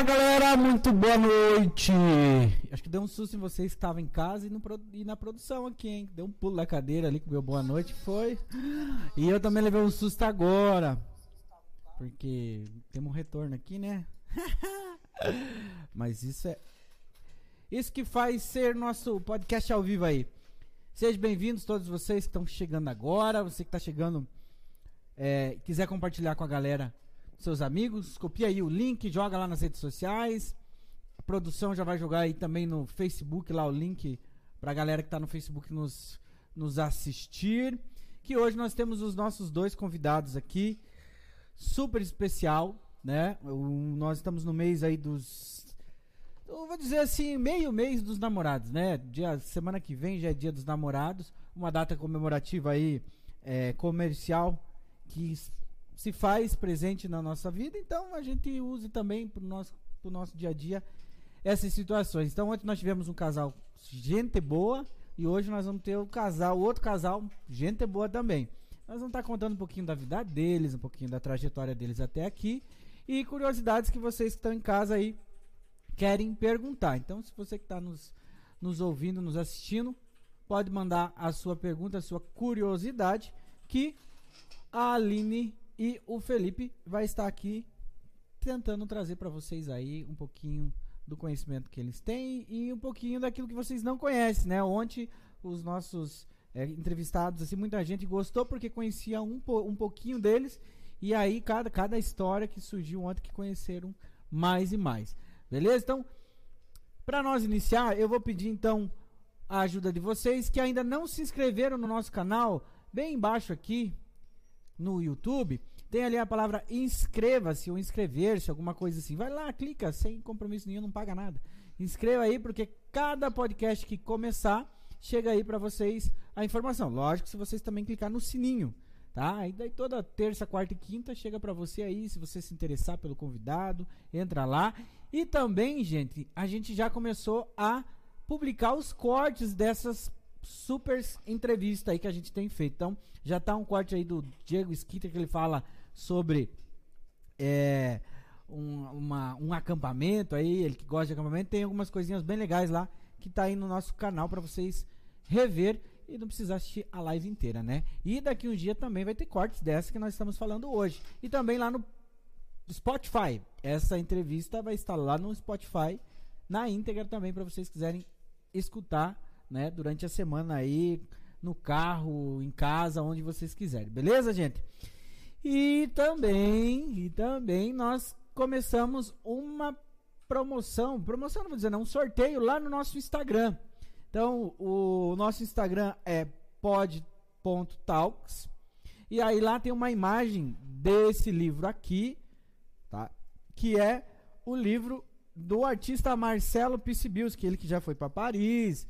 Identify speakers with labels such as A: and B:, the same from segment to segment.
A: Fala galera, muito boa noite. Acho que deu um susto em vocês que estavam em casa e, no, e, na produção aqui, hein? Deu um pulo da cadeira ali com meu boa noite, foi. E eu também levei um susto agora. Porque temos um retorno aqui, né? Mas isso é. Isso que faz ser nosso podcast ao vivo aí. Sejam bem-vindos todos vocês que estão chegando agora. Você que está chegando, é, quiser compartilhar com a galera seus amigos, copia aí o link, joga lá nas redes sociais. A produção já vai jogar aí também no Facebook lá o link pra galera que tá no Facebook nos, nos assistir. Que hoje nós temos os nossos dois convidados aqui, super especial, né? Nós estamos no mês aí dos eu vou dizer assim, meio mês dos namorados, né? Dia, semana que vem já é dia dos namorados, uma data comemorativa aí é, comercial que se faz presente na nossa vida, então a gente use também para o nosso, nosso dia a dia essas situações. Então ontem nós tivemos um casal gente boa e hoje nós vamos ter o um casal, outro casal gente boa também. Nós vamos estar tá contando um pouquinho da vida deles, um pouquinho da trajetória deles até aqui e curiosidades que vocês que estão em casa aí querem perguntar. Então se você que está nos, nos ouvindo, nos assistindo, pode mandar a sua pergunta, a sua curiosidade que a Aline e o Felipe vai estar aqui tentando trazer para vocês aí um pouquinho do conhecimento que eles têm e um pouquinho daquilo que vocês não conhecem, né? Ontem os nossos é, entrevistados, assim, muita gente gostou porque conhecia um, um pouquinho deles e aí cada, cada história que surgiu ontem que conheceram mais e mais. Beleza? Então, para nós iniciar, eu vou pedir então a ajuda de vocês que ainda não se inscreveram no nosso canal, bem embaixo aqui no YouTube, tem ali a palavra inscreva-se ou inscrever-se, alguma coisa assim. Vai lá, clica, sem compromisso nenhum, não paga nada. Inscreva aí, porque cada podcast que começar, chega aí para vocês a informação. Lógico, se vocês também clicar no sininho, tá? Aí daí toda terça, quarta e quinta chega para você aí, se você se interessar pelo convidado, entra lá. E também, gente, a gente já começou a publicar os cortes dessas super entrevista aí que a gente tem feito. Então, já tá um corte aí do Diego Squitter que ele fala sobre é, um, uma, um acampamento aí, ele que gosta de acampamento, tem algumas coisinhas bem legais lá que tá aí no nosso canal para vocês rever e não precisar assistir a live inteira, né? E daqui um dia também vai ter cortes dessa que nós estamos falando hoje. E também lá no Spotify. Essa entrevista vai estar lá no Spotify na íntegra também para vocês quiserem escutar né, durante a semana aí, no carro, em casa, onde vocês quiserem. Beleza, gente? E também, e também nós começamos uma promoção, promoção não vou dizer não, um sorteio lá no nosso Instagram. Então, o nosso Instagram é pod.talks. E aí lá tem uma imagem desse livro aqui, tá? Que é o livro do artista Marcelo Pissibilski, ele que já foi para Paris,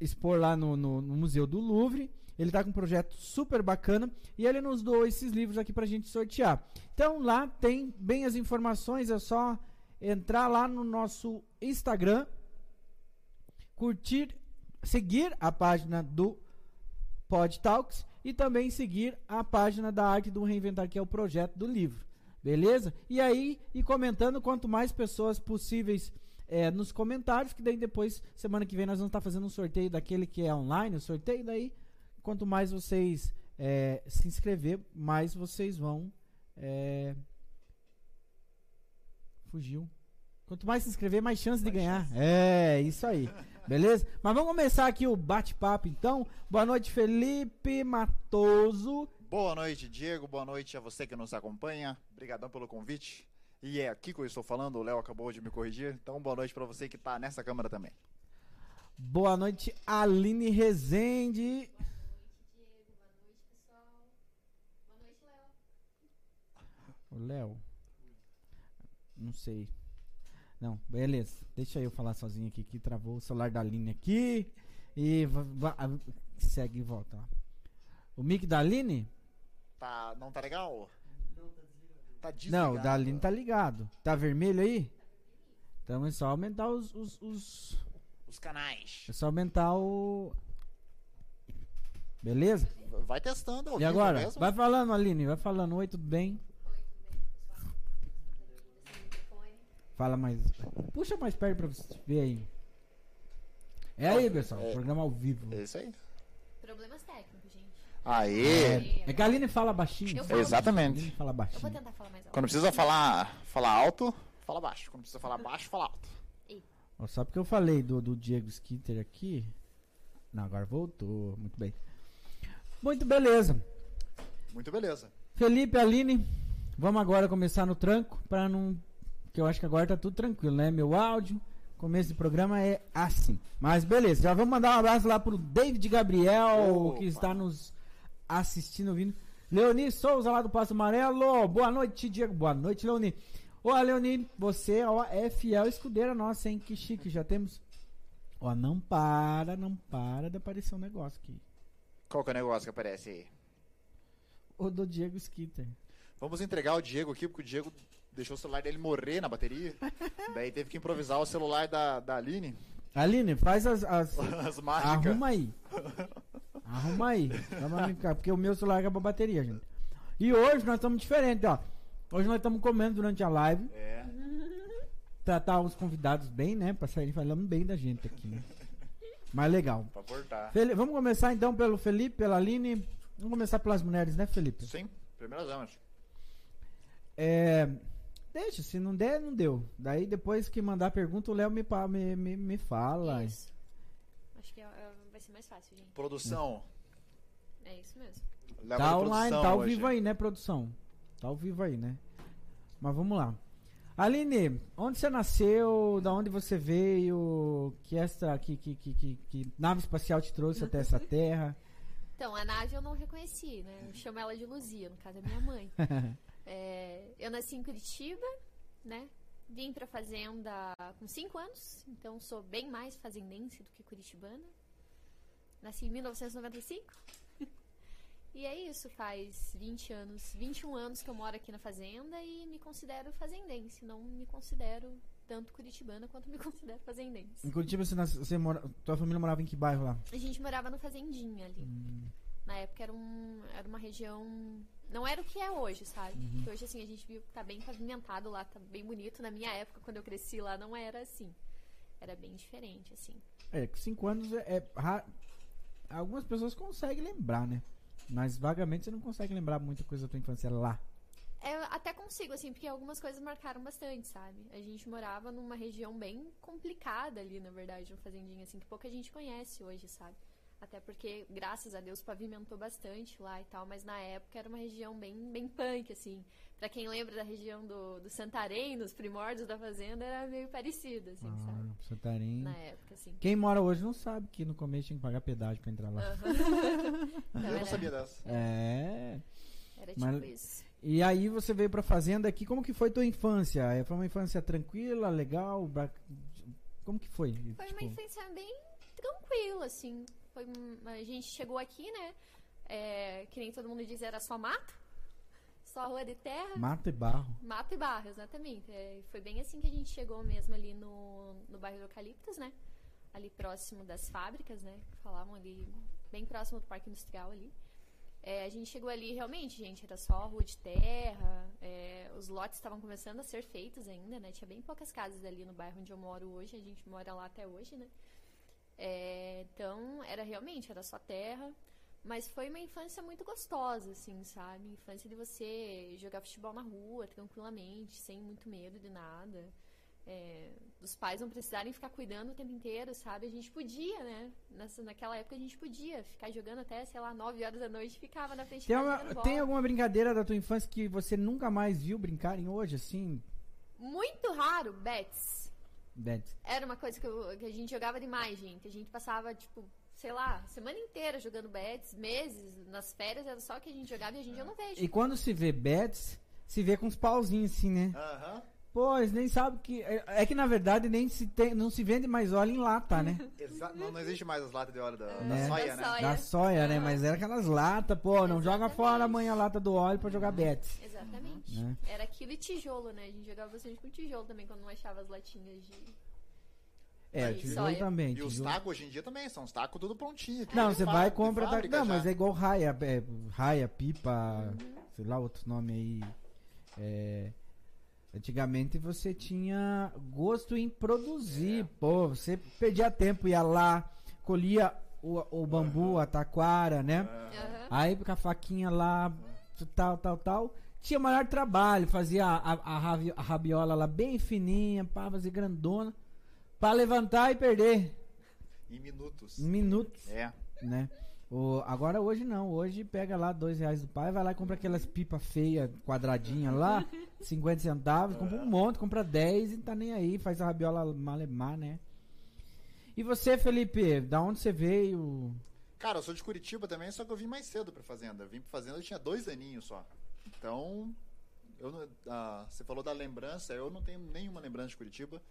A: expor lá no, no, no, Museu do Louvre. Ele tá com um projeto super bacana e ele nos doou esses livros aqui pra gente sortear. Então lá tem bem as informações, é só entrar lá no nosso Instagram, curtir, seguir a página do Pod Talks e também seguir a página da Arte do Reinventar, que é o projeto do livro. Beleza? E aí, e comentando, quanto mais pessoas possíveis é, nos comentários, que daí depois, semana que vem, nós vamos estar fazendo um sorteio daquele que é online, o sorteio, daí, quanto mais vocês é, se inscrever, mais vocês vão. É... Fugiu. Quanto mais se inscrever, mais chance mais de ganhar. Chance. É, isso aí. Beleza? Mas vamos começar aqui o bate-papo então. Boa noite, Felipe Matoso.
B: Boa noite, Diego. Boa noite a você que nos acompanha. Obrigadão pelo convite. E é aqui que eu estou falando, o Léo acabou de me corrigir. Então, boa noite para você que está nessa câmera também.
A: Boa noite, Aline Rezende. Boa noite, Diego. Boa noite, pessoal. Boa noite, Léo. O Léo? Não sei. Não, beleza. Deixa eu falar sozinho aqui, que travou o celular da Aline aqui. E segue e volta. O mic da Aline?
B: Tá, não tá legal?
A: Tá desligado. Não, o da Aline tá ligado. Tá vermelho aí? Então é só aumentar os. Os, os...
B: os canais.
A: É só aumentar o. Beleza?
B: Vai testando.
A: E agora? Mesmo? Vai falando, Aline. Vai falando. Oi, tudo bem? Fala mais. Puxa mais perto pra você ver aí. É aí, pessoal.
B: É.
A: Programa ao vivo.
B: É isso aí.
C: Problemas técnicos, gente.
B: Aê!
A: É que a Aline fala baixinho.
C: Eu
A: sabe?
C: falo
B: Exatamente.
A: Aline fala
C: Eu vou
A: baixinho.
C: tentar falar mais alto.
B: Quando precisa falar, falar alto, fala baixo. Quando precisa falar baixo, fala alto.
A: Ó, Só porque eu falei do, do Diego Skinter aqui. Não, agora voltou. Muito bem. Muito beleza.
B: Muito beleza.
A: Felipe, Aline, vamos agora começar no tranco, pra não. Que eu acho que agora tá tudo tranquilo, né? Meu áudio, começo do programa é assim. Mas beleza, já vamos mandar um abraço lá pro David Gabriel,
B: Opa.
A: que está nos assistindo, ouvindo. Leoni Souza, lá do Passo Amarelo. Boa noite, Diego. Boa noite, Leoni. Ô, Leoni, você ó, é fiel escudeira nossa, hein? Que chique, já temos. Ó, não para, não para de aparecer um negócio aqui.
B: Qual que é o negócio que aparece aí?
A: O do Diego Skitter.
B: Vamos entregar o Diego aqui, porque o Diego deixou o celular dele morrer na bateria. Daí teve que improvisar o celular da, da Aline.
A: Aline, faz as- as,
B: As mágicas.
A: Arruma aí. Arruma aí. Vamos brincar, porque o meu celular acabou a bateria, gente. E hoje nós estamos diferentes, ó. Hoje nós estamos comendo durante a live.
B: É.
A: Tratar os convidados bem, né? Pra sair falando bem da gente aqui, né? Mas legal.
B: Pra cortar.
A: Fel- Vamos começar então pelo Felipe, pela Aline. Vamos começar pelas mulheres, né, Felipe?
B: Sim, primeiras damas.
A: É. Deixa, se não der, não deu. Daí depois que mandar a pergunta, o Léo me, pa- me, me, me fala.
C: Isso. Acho que é- é- vai ser mais fácil, gente.
B: Produção.
C: É isso mesmo.
B: Leva
A: Tá online,
B: produção
A: tá ao
B: hoje.
A: vivo aí, né, produção? Tá ao vivo aí, né? Mas vamos lá. Aline, onde você nasceu? Da onde você veio? Que essa que, que, que, que, que nave espacial te trouxe até essa terra?
C: Então, a nave eu não reconheci, né? Eu chamo ela de Luzia, no caso é minha mãe. É, eu nasci em Curitiba, né? Vim pra fazenda com 5 anos, então sou bem mais fazendense do que curitibana. Nasci em 1995. E é isso, faz 20 anos, 21 anos que eu moro aqui na fazenda e me considero fazendense. Não me considero tanto curitibana quanto me considero fazendense.
A: em Curitiba, você, nas- você mora, tua família morava em que bairro lá?
C: A gente morava no Fazendinha ali. Na época era, um, era uma região. Não era o que é hoje, sabe? Porque hoje, assim, a gente viu que tá bem pavimentado lá, tá bem bonito. Na minha época, quando eu cresci lá, não era assim. Era bem diferente, assim.
A: É, que cinco anos é, é ra- Algumas pessoas conseguem lembrar, né? Mas vagamente você não consegue lembrar muita coisa da tua infância lá.
C: É, Eu até consigo, assim, porque algumas coisas marcaram bastante, sabe? A gente morava numa região bem complicada ali, na verdade, no Fazendinha, assim, que pouca gente conhece hoje, sabe? Até porque, graças a Deus, pavimentou bastante lá e tal, mas na época era uma região bem, bem punk, assim. Pra quem lembra da região do, do Santarém, nos primórdios da fazenda, era meio parecido, assim, sabe?
A: Ah, Santarém.
C: Na época, assim.
A: Quem mora hoje não sabe que no começo tinha que pagar pedágio pra entrar lá.
C: Então,
B: Eu não
C: era,
B: sabia dessa.
A: É.
C: era tipo
A: Mas-
C: isso.
A: E aí você veio pra fazenda aqui, como que foi tua infância? É, Foi uma infância tranquila, legal? Como que foi?
C: Foi
A: Tipo,
C: uma infância bem tranquila, assim. Foi, a gente chegou aqui, né? É, que nem todo mundo diz, era só mato. Só rua de terra.
A: Mato e barro.
C: Mato e barro, exatamente. É, foi bem assim que a gente chegou mesmo ali no, no bairro do Eucaliptos, né? Ali próximo das fábricas, né? Que falavam ali, bem próximo do parque industrial ali. É, a gente chegou ali realmente, gente, era só rua de terra, é, os lotes estavam começando a ser feitos ainda, né? Tinha bem poucas casas ali no bairro onde eu moro hoje, a gente mora lá até hoje, né? É, então, era realmente, era só terra. Mas foi uma infância muito gostosa, assim, sabe? Infância de você jogar futebol na rua tranquilamente, sem muito medo de nada. É, dos pais não precisarem ficar cuidando o tempo inteiro, sabe? A gente podia, né? Nessa, naquela época a gente podia ficar jogando até, sei lá, 9 horas da noite e ficava na frente
A: Tem, uma- tem alguma brincadeira da tua infância que você nunca mais viu brincarem hoje, assim?
C: Muito raro, bets. Era uma coisa que, eu- que a gente jogava demais, gente. A gente passava, tipo, sei lá, semana inteira jogando bets, meses, nas férias era só que a gente jogava e a gente eu não vejo.
A: E quando se vê bets, se vê com uns pauzinhos assim, né?
B: Aham.
A: Pô, eles nem sabem que. É, é que na verdade nem se tem, não se vende mais óleo em lata, né?
B: Exa- Não, não existe mais as latas de óleo da, da
A: Né?
B: soia,
C: Da
B: né?
C: soia.
A: Da soia, né? Mas era aquelas latas, pô, não joga
C: Exatamente.
A: fora amanhã a lata do óleo pra jogar bets.
C: Exatamente.
A: Né?
C: Era aquilo e tijolo, né? A gente jogava bastante com tijolo também quando não achava as latinhas de.
A: É, tijolo
C: soia.
A: também.
B: E os tacos hoje em dia também, são os tacos tudo prontinho. aqui,
A: Não,
B: de
A: você vai e compra. tá- Não,
B: já.
A: mas é igual raia, é, raia, pipa, sei lá, outros nomes aí. É, Antigamente você tinha gosto em produzir,
B: É.
A: pô, você perdia tempo, ia lá, colhia o, o bambu, a taquara, né?
C: Aham.
A: Aí com a faquinha lá, tal, tal, tal. Tinha maior trabalho, fazia a, a, ravi- a rabiola lá bem fininha, pá, fazer grandona, pra levantar e perder
B: Em minutos.
A: em minutos,
B: É.
A: né? O, agora hoje não, hoje pega lá dois reais do pai, vai lá e compra aquelas pipa feia, quadradinha lá, 50 centavos, compra um monte, compra 10 e tá nem aí, faz a rabiola malemar, né? E você, Felipe, da onde você veio?
B: Cara, eu sou de Curitiba também, só que eu vim mais cedo pra Fazenda. Eu vim pra Fazenda eu tinha dois aninhos só. Então, eu ah, você falou da lembrança, eu não tenho nenhuma lembrança de Curitiba.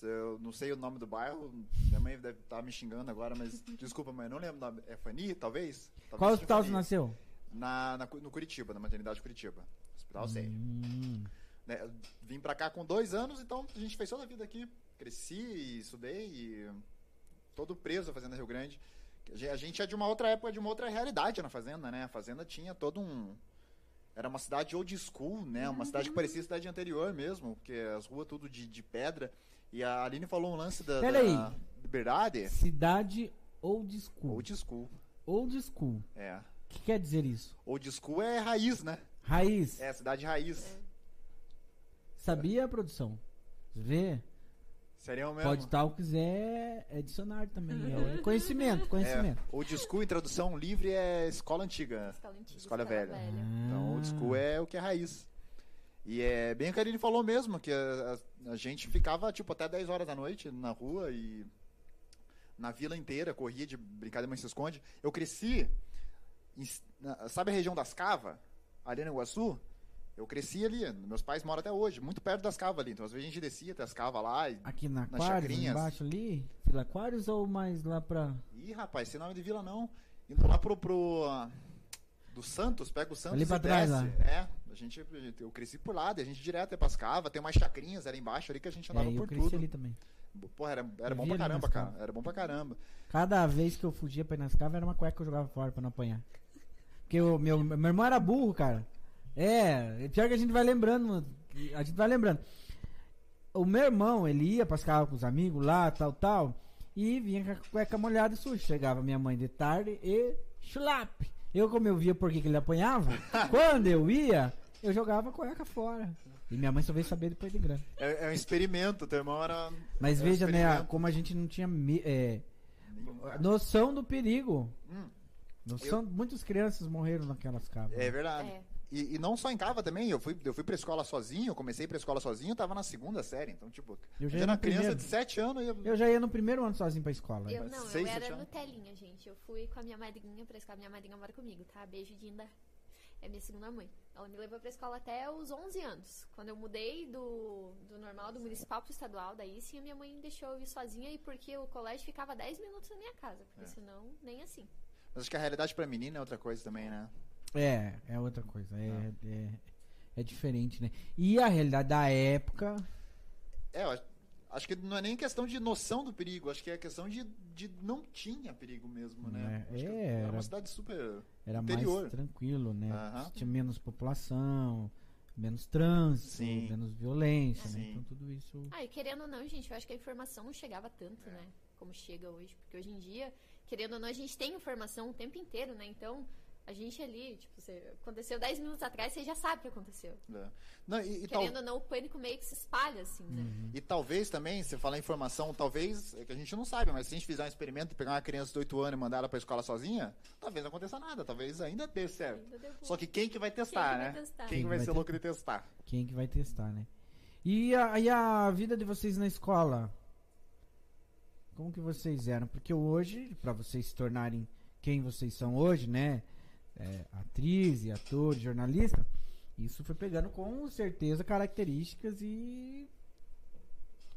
B: Eu não sei o nome do bairro, minha mãe deve estar me xingando agora, mas desculpa, mãe, eu não lembro. É Fani, talvez? talvez
A: Qual hospital você nasceu?
B: Na, na no Curitiba, na maternidade de Curitiba. Hospital sei.
A: Hum,
B: né, vim pra cá com dois anos, então a gente fez toda a vida aqui. Cresci, estudei e todo preso à Fazenda Rio Grande. A gen- A gente é de uma outra época, de uma outra realidade na Fazenda, né? A Fazenda tinha todo um... Era uma cidade old school, né? Uma cidade que parecia cidade anterior mesmo, porque as ruas tudo de, de pedra. E a Aline falou um lance da,
A: Pera aí.
B: da liberdade.
A: cidade old school.
B: Old school,
A: Old school.
B: é.
A: O que quer dizer isso?
B: Old school é raiz, né?
A: Raiz.
B: É, cidade raiz.
A: Sabia a produção? Vê?
B: Serião mesmo.
A: Pode tal quiser é dicionário também. É conhecimento, conhecimento.
B: É, old school em tradução livre é escola antiga.
C: Escola antiga,
B: Escola velha.
A: Ah.
B: Então, old school é o que é raiz. E é bem o que a Aline falou mesmo, que a, a- a gente ficava, tipo, até 10 horas da noite na rua e na vila inteira, corria de brincadeira mãe se esconde. Eu cresci, em- na- sabe a região das Cavas, ali no Iguaçu? Eu cresci ali, meus pais moram até hoje, muito perto das Cavas ali. Então, às vezes a gente descia até as Cavas lá e...
A: Aqui na
B: Nas
A: Aquários,
B: chacrinhas.
A: embaixo ali? Vila Aquários ou mais lá pra.
B: Ih, rapaz, sem nome de vila não. Indo lá pro... pro ah, do Santos, pega o Santos
A: Ali pra
B: e
A: trás,
B: desce.
A: lá.
B: É, a gente, eu cresci por lá, a gente direto ia pras cavas, tem umas chacrinhas ali embaixo ali que a gente andava
A: É, eu
B: por
A: cresci
B: tudo.
A: ali também.
B: Porra, era, era
A: Eu
B: bom pra caramba, cara. Era bom pra caramba.
A: Cada vez que eu fugia pra ir nas cavas era uma cueca que eu jogava fora pra não apanhar. Porque o meu, meu irmão era burro, cara. É, pior que a gente vai lembrando. A gente vai lembrando. O meu irmão, ele ia pras cavas com os amigos lá, tal, tal. E vinha com a cueca molhada e suja. Chegava minha mãe de tarde e chulap. Eu, como eu via por que ele apanhava, quando eu ia, eu jogava a cueca fora. E minha mãe só veio saber depois de grande.
B: É, é um experimento, teu irmão era.
A: Mas
B: um
A: veja, né,
B: experimento.
A: como a gente não tinha é, noção do perigo.
B: Hum,
A: Noção, Muitas crianças morreram naquelas cavas.
B: é verdade.
C: É.
B: E, e não só em Cava também, eu fui, eu fui pra escola sozinho, eu comecei pra escola sozinho, eu tava na segunda série. Então, tipo,
A: Eu
B: eu
A: já
B: era
A: no
B: criança
A: primeiro.
B: de 7 anos eu...
A: Eu já ia no primeiro ano sozinho pra escola.
C: Eu não,
B: seis,
C: eu era? Nutelinha, gente. Eu fui com a minha madrinha pra escola. Minha madrinha mora comigo, tá? Beijo, Dinda. É minha segunda mãe. Ela me levou pra escola até os 11 anos. Quando eu mudei do, do normal, do municipal pro estadual, daí sim a minha mãe deixou eu ir sozinha e porque o colégio ficava 10 minutos da minha casa. Porque
B: É.
C: senão, nem assim.
B: Mas acho que a realidade pra menina é outra coisa também, né?
A: É, é outra coisa. É,
B: Ah.
A: é, é diferente, né? E a realidade da época.
B: É, eu acho, acho que não é nem questão de noção do perigo, acho que é questão de, de não tinha perigo mesmo, né?
A: É,
B: Acho que
A: é,
B: era
A: era-
B: uma cidade super.
A: Era
B: Interior.
A: mais tranquilo, né?
B: Aham.
A: Tinha menos população, menos trânsito,
B: Sim.
A: menos violência, né?
B: Sim.
A: Então tudo isso.
C: Ah, e querendo ou não, gente, eu acho que a informação não chegava tanto, né? Como chega hoje. Porque hoje em dia, querendo ou não, a gente tem informação o tempo inteiro, né? Então, a gente ali, tipo, você, aconteceu 10 minutos atrás, você já sabe o que aconteceu.
B: é. Não, e, e tal-
C: Querendo ou não, o pânico meio que se espalha, assim, né?
A: Uhum.
B: E talvez também, você falar informação, talvez, é que a gente não sabe, mas se a gente fizer um experimento e pegar uma criança de 8 anos e mandar ela pra escola sozinha, talvez não aconteça nada, talvez ainda dê certo.
C: Ainda deu
B: Só que quem que vai testar,
C: que vai
B: né?
C: testar?
B: Quem
A: Quem
B: que vai
A: vai
B: ser
A: ter-
B: louco de testar?
A: Quem que vai testar, né? E a, e a vida de vocês na escola? Como que vocês eram? Porque hoje, pra vocês se tornarem quem vocês são hoje, né? É, atriz ator, jornalista, isso foi pegando com certeza características e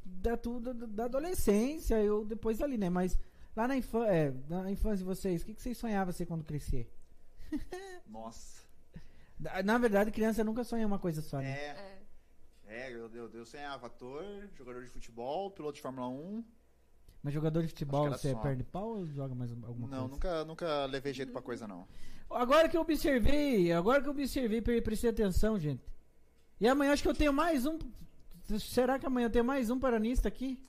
A: da tudo da, adolescência, eu depois ali, né? Mas lá na, infância, é, na infância de vocês, o que, que vocês sonhavam ser quando crescer?
B: Nossa.
A: Na verdade, criança nunca sonha uma coisa só, né?
B: É,
C: É.
B: é, eu, eu, eu sonhava ator, jogador de futebol, piloto de Fórmula 1.
A: Mas jogador de futebol, você é
B: só.
A: perna de pau ou joga mais alguma
B: Não,
A: coisa?
B: nunca, nunca levei jeito pra coisa, não.
A: Agora que eu observei, agora que eu observei, pre- prestei atenção, gente. E amanhã acho que eu tenho mais um. Será que amanhã eu tenho mais um paranista aqui?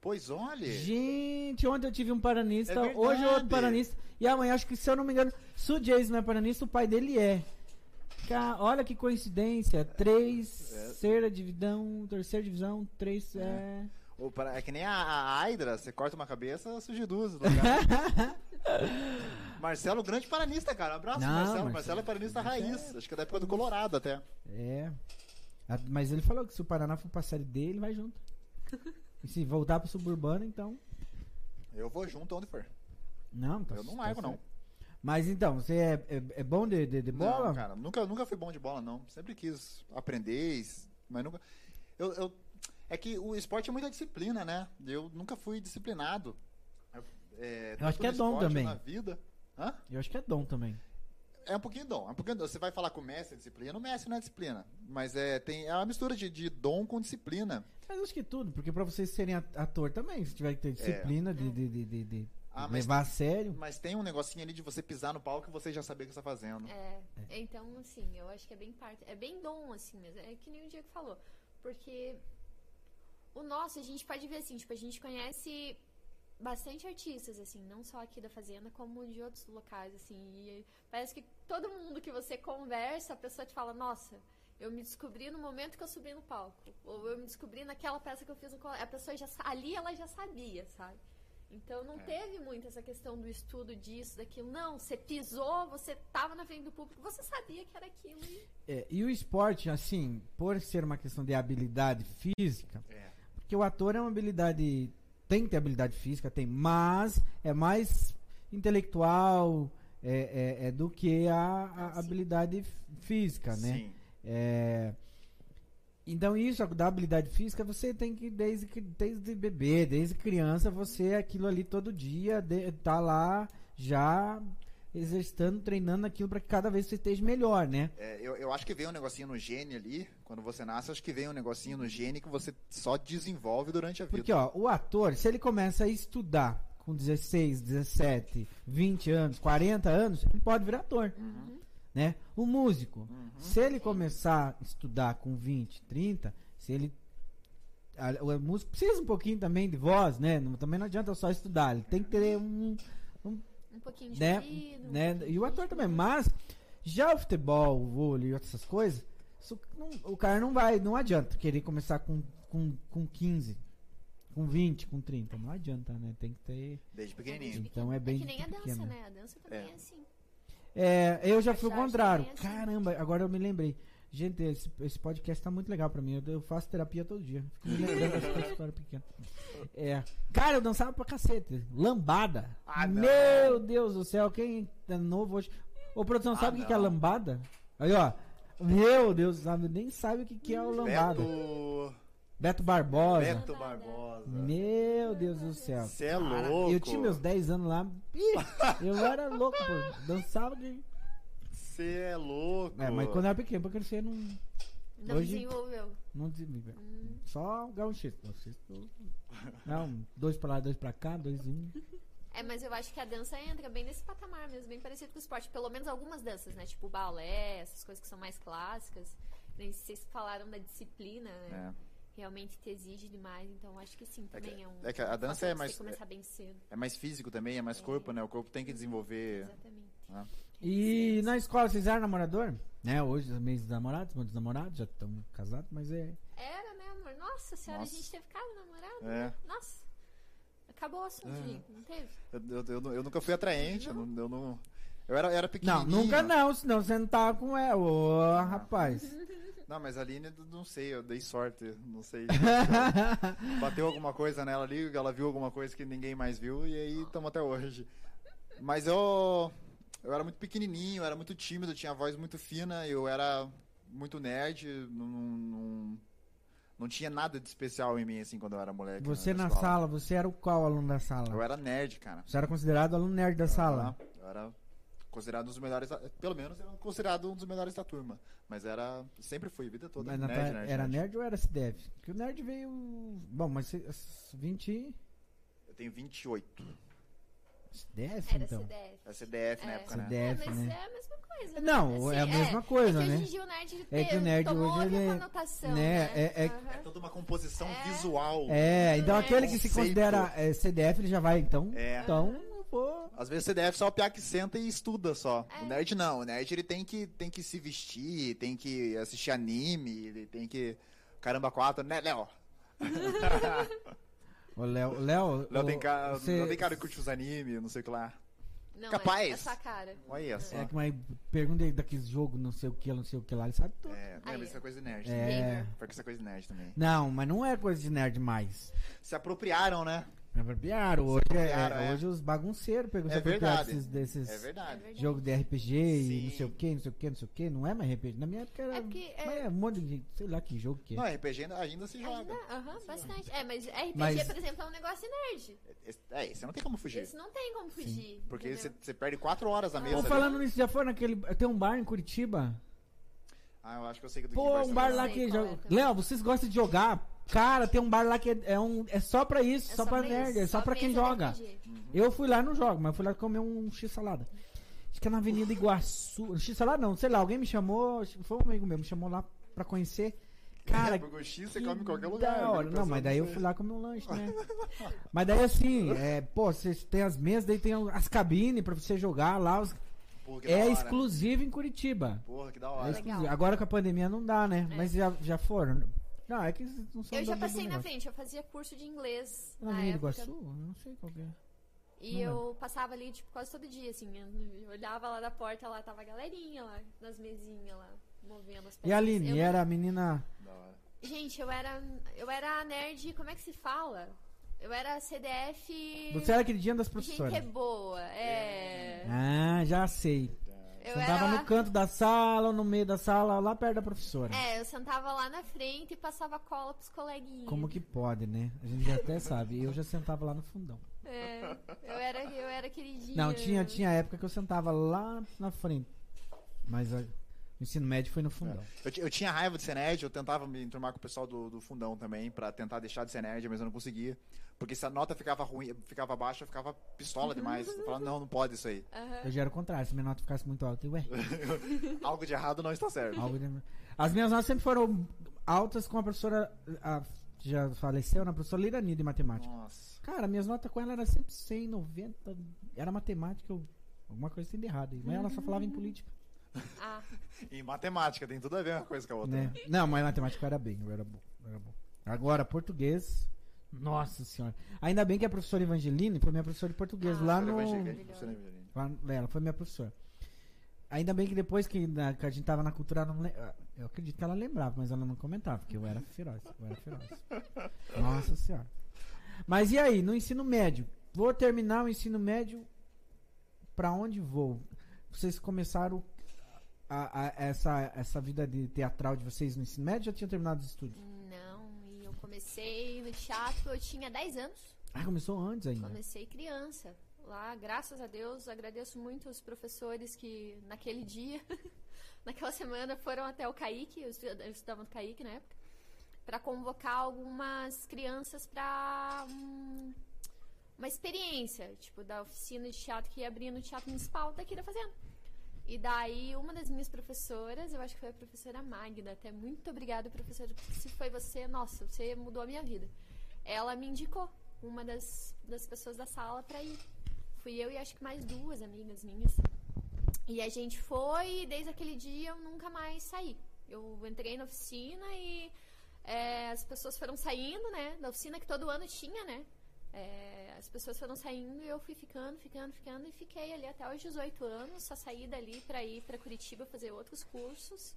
B: Pois olha.
A: Gente, ontem eu tive um paranista,
B: É
A: hoje outro paranista. E amanhã, acho que se eu não me engano, se o Jason não é paranista, o pai dele é. Ca- olha que coincidência. Três,
B: É.
A: terceira divisão, terceira divisão, três. É.
B: Ou para- É que nem a, a Hydra, você corta uma cabeça, surge duas. Marcelo, grande paranista, cara. Um abraço,
A: Não,
B: Marcelo.
A: Marcelo.
B: Marcelo é paranista raiz. Acho que é da época do Colorado até.
A: É. Mas ele falou que se o Paraná for pra série D, ele vai junto. E se voltar pro suburbano, então.
B: Eu vou junto onde for.
A: Não, tá
B: Eu não
A: tá
B: largo, não.
A: certo. Mas então, você é, é, é bom de, de, de bola?
B: Não, cara, nunca, nunca fui bom de bola, não. Sempre quis aprender, mas nunca. Eu, eu- é que o esporte é muita disciplina, né? Eu nunca fui disciplinado. É,
A: Eu acho que é dom também.
B: Na vida. Hã?
A: Eu acho que é dom também.
B: É um pouquinho dom. É um pouquinho dom. Você vai falar com o Messi é disciplina, o Messi não é disciplina. Mas é, tem, é uma mistura de, de dom com disciplina.
A: Mas acho que tudo, porque pra vocês serem ator também, se tiver que ter disciplina de, de, de, de- de
B: É. Ah, mas-
A: levar a sério.
B: Mas tem um negocinho ali de você pisar no palco e você já saber o que você tá fazendo.
C: É, então, assim, eu acho que é bem parte. É bem dom, assim mesmo. É que nem o Diego falou. Porque o nosso, a gente pode ver assim, tipo, a gente conhece bastante artistas, assim, não só aqui da Fazenda, como de outros locais, assim. E parece que todo mundo que você conversa, a pessoa te fala, nossa. Eu me descobri no momento que eu subi no palco. Ou eu me descobri naquela peça que eu fiz no colégio. A pessoa já ali ela já sabia, sabe? Então não teve muito essa questão do estudo disso, daquilo. Não, você pisou, você tava na frente do público, você sabia que era aquilo. E...
A: É, e o esporte, assim, por ser uma questão de habilidade física,
B: É.
A: porque o ator é uma habilidade. Tem que ter habilidade física, tem, mas é mais intelectual é, é- é do que a, a
C: Ah,
A: habilidade física, né?
B: Sim.
A: É, Então, isso da habilidade física, você tem que, desde, desde bebê, desde criança, você é aquilo ali todo dia, de, tá lá já exercitando, treinando aquilo para que cada vez você esteja melhor, né?
B: É, eu, eu acho que vem um negocinho no gene ali, quando você nasce, acho que vem um negocinho no gene que você só desenvolve durante a vida.
A: Porque, ó, o ator, se ele começa a estudar com 16, 17, 20 anos, 40 anos, ele pode virar ator,
B: Uhum.
A: né? O músico,
B: Uhum.
A: se ele começar a estudar com 20, 30, se ele a- o músico precisa um pouquinho também de voz, né? Não- também não adianta só estudar, ele tem que ter um,
C: Um pouquinho de
A: né,
C: um
A: né? E o ator também, mas já o futebol, o vôlei e outras essas coisas, isso não- o cara não vai, não adianta querer começar com, com, com 15, com 20, com 30, não adianta, né? Tem que ter
B: Desde
C: É,
B: pequenininho.
A: Então é bem
C: que nem a dança,
A: pequeno.
C: né? A dança também
B: É.
C: é, assim.
A: É, eu já fui o contrário.
C: é.
A: Caramba, agora eu me lembrei. Gente, esse, esse podcast tá muito legal pra mim. Eu, eu faço terapia todo dia. Fico me lembrando eu era pequeno. É. Cara, eu dançava pra cacete. Lambada.
B: Ah.
A: Meu Deus do céu, quem é novo hoje. Ô, produção,
B: Ah,
A: sabe o que, que é lambada? Aí, ó. Meu Deus, sabe, nem sabe o que, que é o lambada.
B: Beto,
A: Beto Barbosa.
B: Beto. Barbosa.
A: Meu Deus do céu.
B: Você é louco.
A: Eu tinha meus 10 anos lá. Ih, eu era louco, pô. Dançava de.
B: Você é louco.
A: É, mas quando era pequeno, pra crescer, não,
C: Não
A: Hoje-
C: desenvolveu.
A: não desenvolveu.
C: Hum,
A: Só gauchito. Não, dois pra lá, dois pra cá, dois um.
C: É, mas eu acho que a dança entra bem nesse patamar mesmo, bem parecido com o esporte. Pelo menos algumas danças, né? Tipo balé, essas coisas que são mais clássicas. Nem Vocês falaram da disciplina, né?
B: É.
C: Realmente te exige demais, então acho que sim,
B: É que-
C: também é, um.
B: é que a dança é mais-
C: começar bem cedo.
B: É mais físico também, é mais corpo, né? O corpo tem que desenvolver.
C: Exatamente.
B: Ah.
A: E na escola, vocês eram namorador? Né? Hoje, os meus namorados, muitos namorados, já estão casados, mas é.
C: Era, né, amor? Nossa senhora,
B: Nossa.
C: a gente teve cara namorado.
B: É.
C: né? Nossa. Acabou o assunto,
B: É.
C: Não teve?
B: Eu, eu, eu, eu nunca fui atraente, eu não. Eu, não, eu era, era
A: Não,
B: pequenininho.
A: nunca não, senão você não tava com ela. Ô, rapaz.
B: Não, mas a Aline, não sei, eu dei sorte, não sei. Bateu alguma coisa nela ali, ela viu alguma coisa que ninguém mais viu, e aí estamos até hoje. Mas eu. Eu era muito pequenininho, eu era muito tímido, tinha a voz muito fina, eu era muito nerd, não, não, não tinha nada de especial em mim, assim, quando eu era moleque.
A: Você na
B: escola.
A: sala, você era o qual aluno da
B: Eu
A: sala?
B: era nerd, cara.
A: Você era considerado aluno nerd da sala?
B: Ah, Eu era considerado um dos melhores, pelo menos eu era considerado um dos melhores da turma. Mas era, sempre fui, a vida toda.
A: Mas na
B: nerd, nerd,
A: era
B: nerd.
A: nerd ou era SDEV? Porque o nerd veio. Bom, mas cê- 20.
B: Eu tenho 28.
A: CDF,
C: Era
A: então.
C: CDF.
B: É CDF na
C: É.
B: época, né?
A: CDF,
C: é, mas
A: né?
C: é a mesma coisa.
A: Não,
C: né?
A: é a mesma coisa,
C: é que
A: né?
C: Hoje em dia o nerd ele
A: É que o nerd
C: tomou
A: hoje,
C: outra
A: ele-
C: conotação,
A: né,
C: né?
A: é- é-.
B: É toda uma composição
C: É.
B: visual.
A: É, então
C: É.
A: aquele que se considera é, CDF, ele já vai, então.
B: É.
A: Então, vou.
B: Às vezes CDF só o piá que senta e estuda só.
C: É.
B: O nerd não. O nerd ele tem que, tem que se vestir, tem que assistir anime, ele tem que. Caramba, quatro, né, Léo?
A: O Léo. Léo,
B: Léo
A: o-
B: tem cara,
A: você-
B: Léo tem cara que curte os animes, não sei o que lá.
C: Não,
B: Capaz.
C: É, é sua cara.
B: Olha só.
A: É que mas pergunta daqueles jogos, não sei o que, não sei o que lá, ele sabe tudo.
B: É, não, mas isso é coisa de nerd.
A: É.
B: também.
C: Gamer.
B: Foi que isso é coisa de nerd também.
A: Não, mas não é coisa de nerd mais.
B: Se apropriaram, né?
A: É apropriaram. Hoje, é,
B: apropriaram, é.
A: hoje os bagunceiros pegam
B: É verdade.
A: desses, desses
B: É verdade.
C: É
A: jogos de RPG e
B: Sim.
A: não sei o que, não sei o que, não sei o que. Não é mais RPG. Na minha época era.
C: É porque, é-
A: mas é um monte de. Sei lá que jogo que é.
B: Não, RPG ainda, ainda se joga.
C: Ainda, aham, bastante. É, mas RPG,
A: Mas-
C: por exemplo, é um negócio nerd.
B: É, você não tem como fugir.
C: Esse não tem como fugir.
B: Porque
C: entendeu?
B: você, você perde quatro horas na
C: Ah.
B: mesa. Ali.
A: falando nisso, já foi naquele. Tem um bar em Curitiba?
B: Ah, eu acho que eu sei que do
A: Pô,
B: que
A: um bar
C: eu
A: lá que. já-
C: é.
A: Léo, vocês gostam de jogar? Cara, tem um bar lá que é, é um, é só pra isso,
C: É
A: só, pra nerd,
C: isso,
A: é só pra quem joga.
C: RPG.
A: Eu fui lá, não jogo, mas fui lá comer um X-salada. Acho que é na Avenida Iguaçu. X-salada não, sei lá, alguém me chamou, foi um amigo meu, me chamou lá pra conhecer. Cara,
B: É, porque o X você come em qualquer
A: da
B: lugar. né?
A: hora. Não, mas daí eu fui lá comer um lanche, né? mas daí assim, é, pô, vocês têm as mesas, daí tem as cabines pra você jogar lá. os-
B: da
A: É exclusivo em Curitiba.
B: Porra, que da
A: É
B: hora.
C: Legal.
A: exclusivo. Agora com a pandemia não dá, né?
C: É.
A: Mas já, já foram. Não, é que não são
C: Eu já passei na frente, eu fazia curso de inglês
A: Na
C: na
A: Avenida
C: época.
A: Iguaçu? Eu Não sei qual que é.
C: E
A: Não
C: eu passava ali, tipo, quase todo dia, assim. Eu olhava lá da porta, lá tava a galerinha lá, nas mesinhas lá, movendo as
A: E a Aline,
C: Eu-
A: era a menina.
C: Gente, eu era. Eu era a nerd, como é que se fala? Eu era CDF.
A: Você era aquele dia das
C: Gente
A: professoras.
C: é boa, é.
A: Ah, já sei.
C: Eu
A: Sentava
C: era.
A: no canto da sala, no meio da sala, lá perto da professora.
C: É, eu sentava lá na frente e passava cola pros coleguinhas.
A: Como que pode, né? A gente já até sabe. Eu já sentava lá no fundão.
C: É, eu era, eu era queridinha.
A: Não, tinha, tinha época que eu sentava lá na frente. Mas a- o ensino médio foi no fundão.
B: Eu, ti- eu tinha raiva de ser nerd, eu tentava me enturmar com o pessoal do, do fundão também, pra tentar deixar de ser nerd, mas eu não conseguia. Porque se a nota ficava ruim, ficava baixa, eu ficava pistola demais. Eu falava, não, não pode isso aí.
C: Aham.
A: Eu já era o contrário. Se minha nota ficasse muito alta, eu, ué,
B: Algo de errado não está certo.
A: algo de... As minhas notas sempre foram altas com a professora. A, que já faleceu, na professora Lirani de matemática.
B: Nossa.
A: Cara, minhas notas com ela era sempre 100, 90. Era matemática, eu, alguma coisa tem de errado. Mas ela só falava em política.
C: Ah,
B: E matemática, tem tudo a ver uma coisa com a outra.
A: Né?
B: né?
A: Não, mas matemática era bem, eu era bom, eu era bom. Agora, português. Nossa senhora. Ainda bem que a professora Evangeline foi minha professora de português
C: Ah,
A: lá no. Lá Ela foi minha professora. Ainda bem que depois que, na- que a gente tava na cultura, não le- eu acredito que ela lembrava, mas ela não comentava, porque eu era feroz. Eu era feroz. Nossa senhora. Mas e aí, no ensino médio? Vou terminar o ensino médio. Pra onde vou? Vocês começaram a- a- essa, essa vida de teatral de vocês no ensino médio ou já tinham terminado os estudos?
C: Comecei no teatro, eu tinha 10 anos.
A: Ah, começou antes ainda.
C: Comecei criança. Lá, graças a Deus, agradeço muito os professores que naquele dia, naquela semana, foram até o Caíque, eu estu- eu estudava no Caíque na época, para convocar algumas crianças para uma experiência, tipo, da oficina de teatro que ia abrir no Teatro Municipal daqui da Fazenda. E daí, uma das minhas professoras, eu acho que foi a professora Magda, até muito obrigada, professora, se foi você, nossa, você mudou a minha vida. Ela me indicou uma das, das pessoas da sala pra ir. Fui eu e acho que mais duas amigas minhas. E a gente foi e desde aquele dia eu nunca mais saí. Eu entrei na oficina e é, as pessoas foram saindo, né? Da oficina que todo ano tinha, né? É, as pessoas foram saindo e eu fui ficando, ficando, ficando e fiquei ali até os 18 anos. Só saí dali pra ir pra Curitiba fazer outros cursos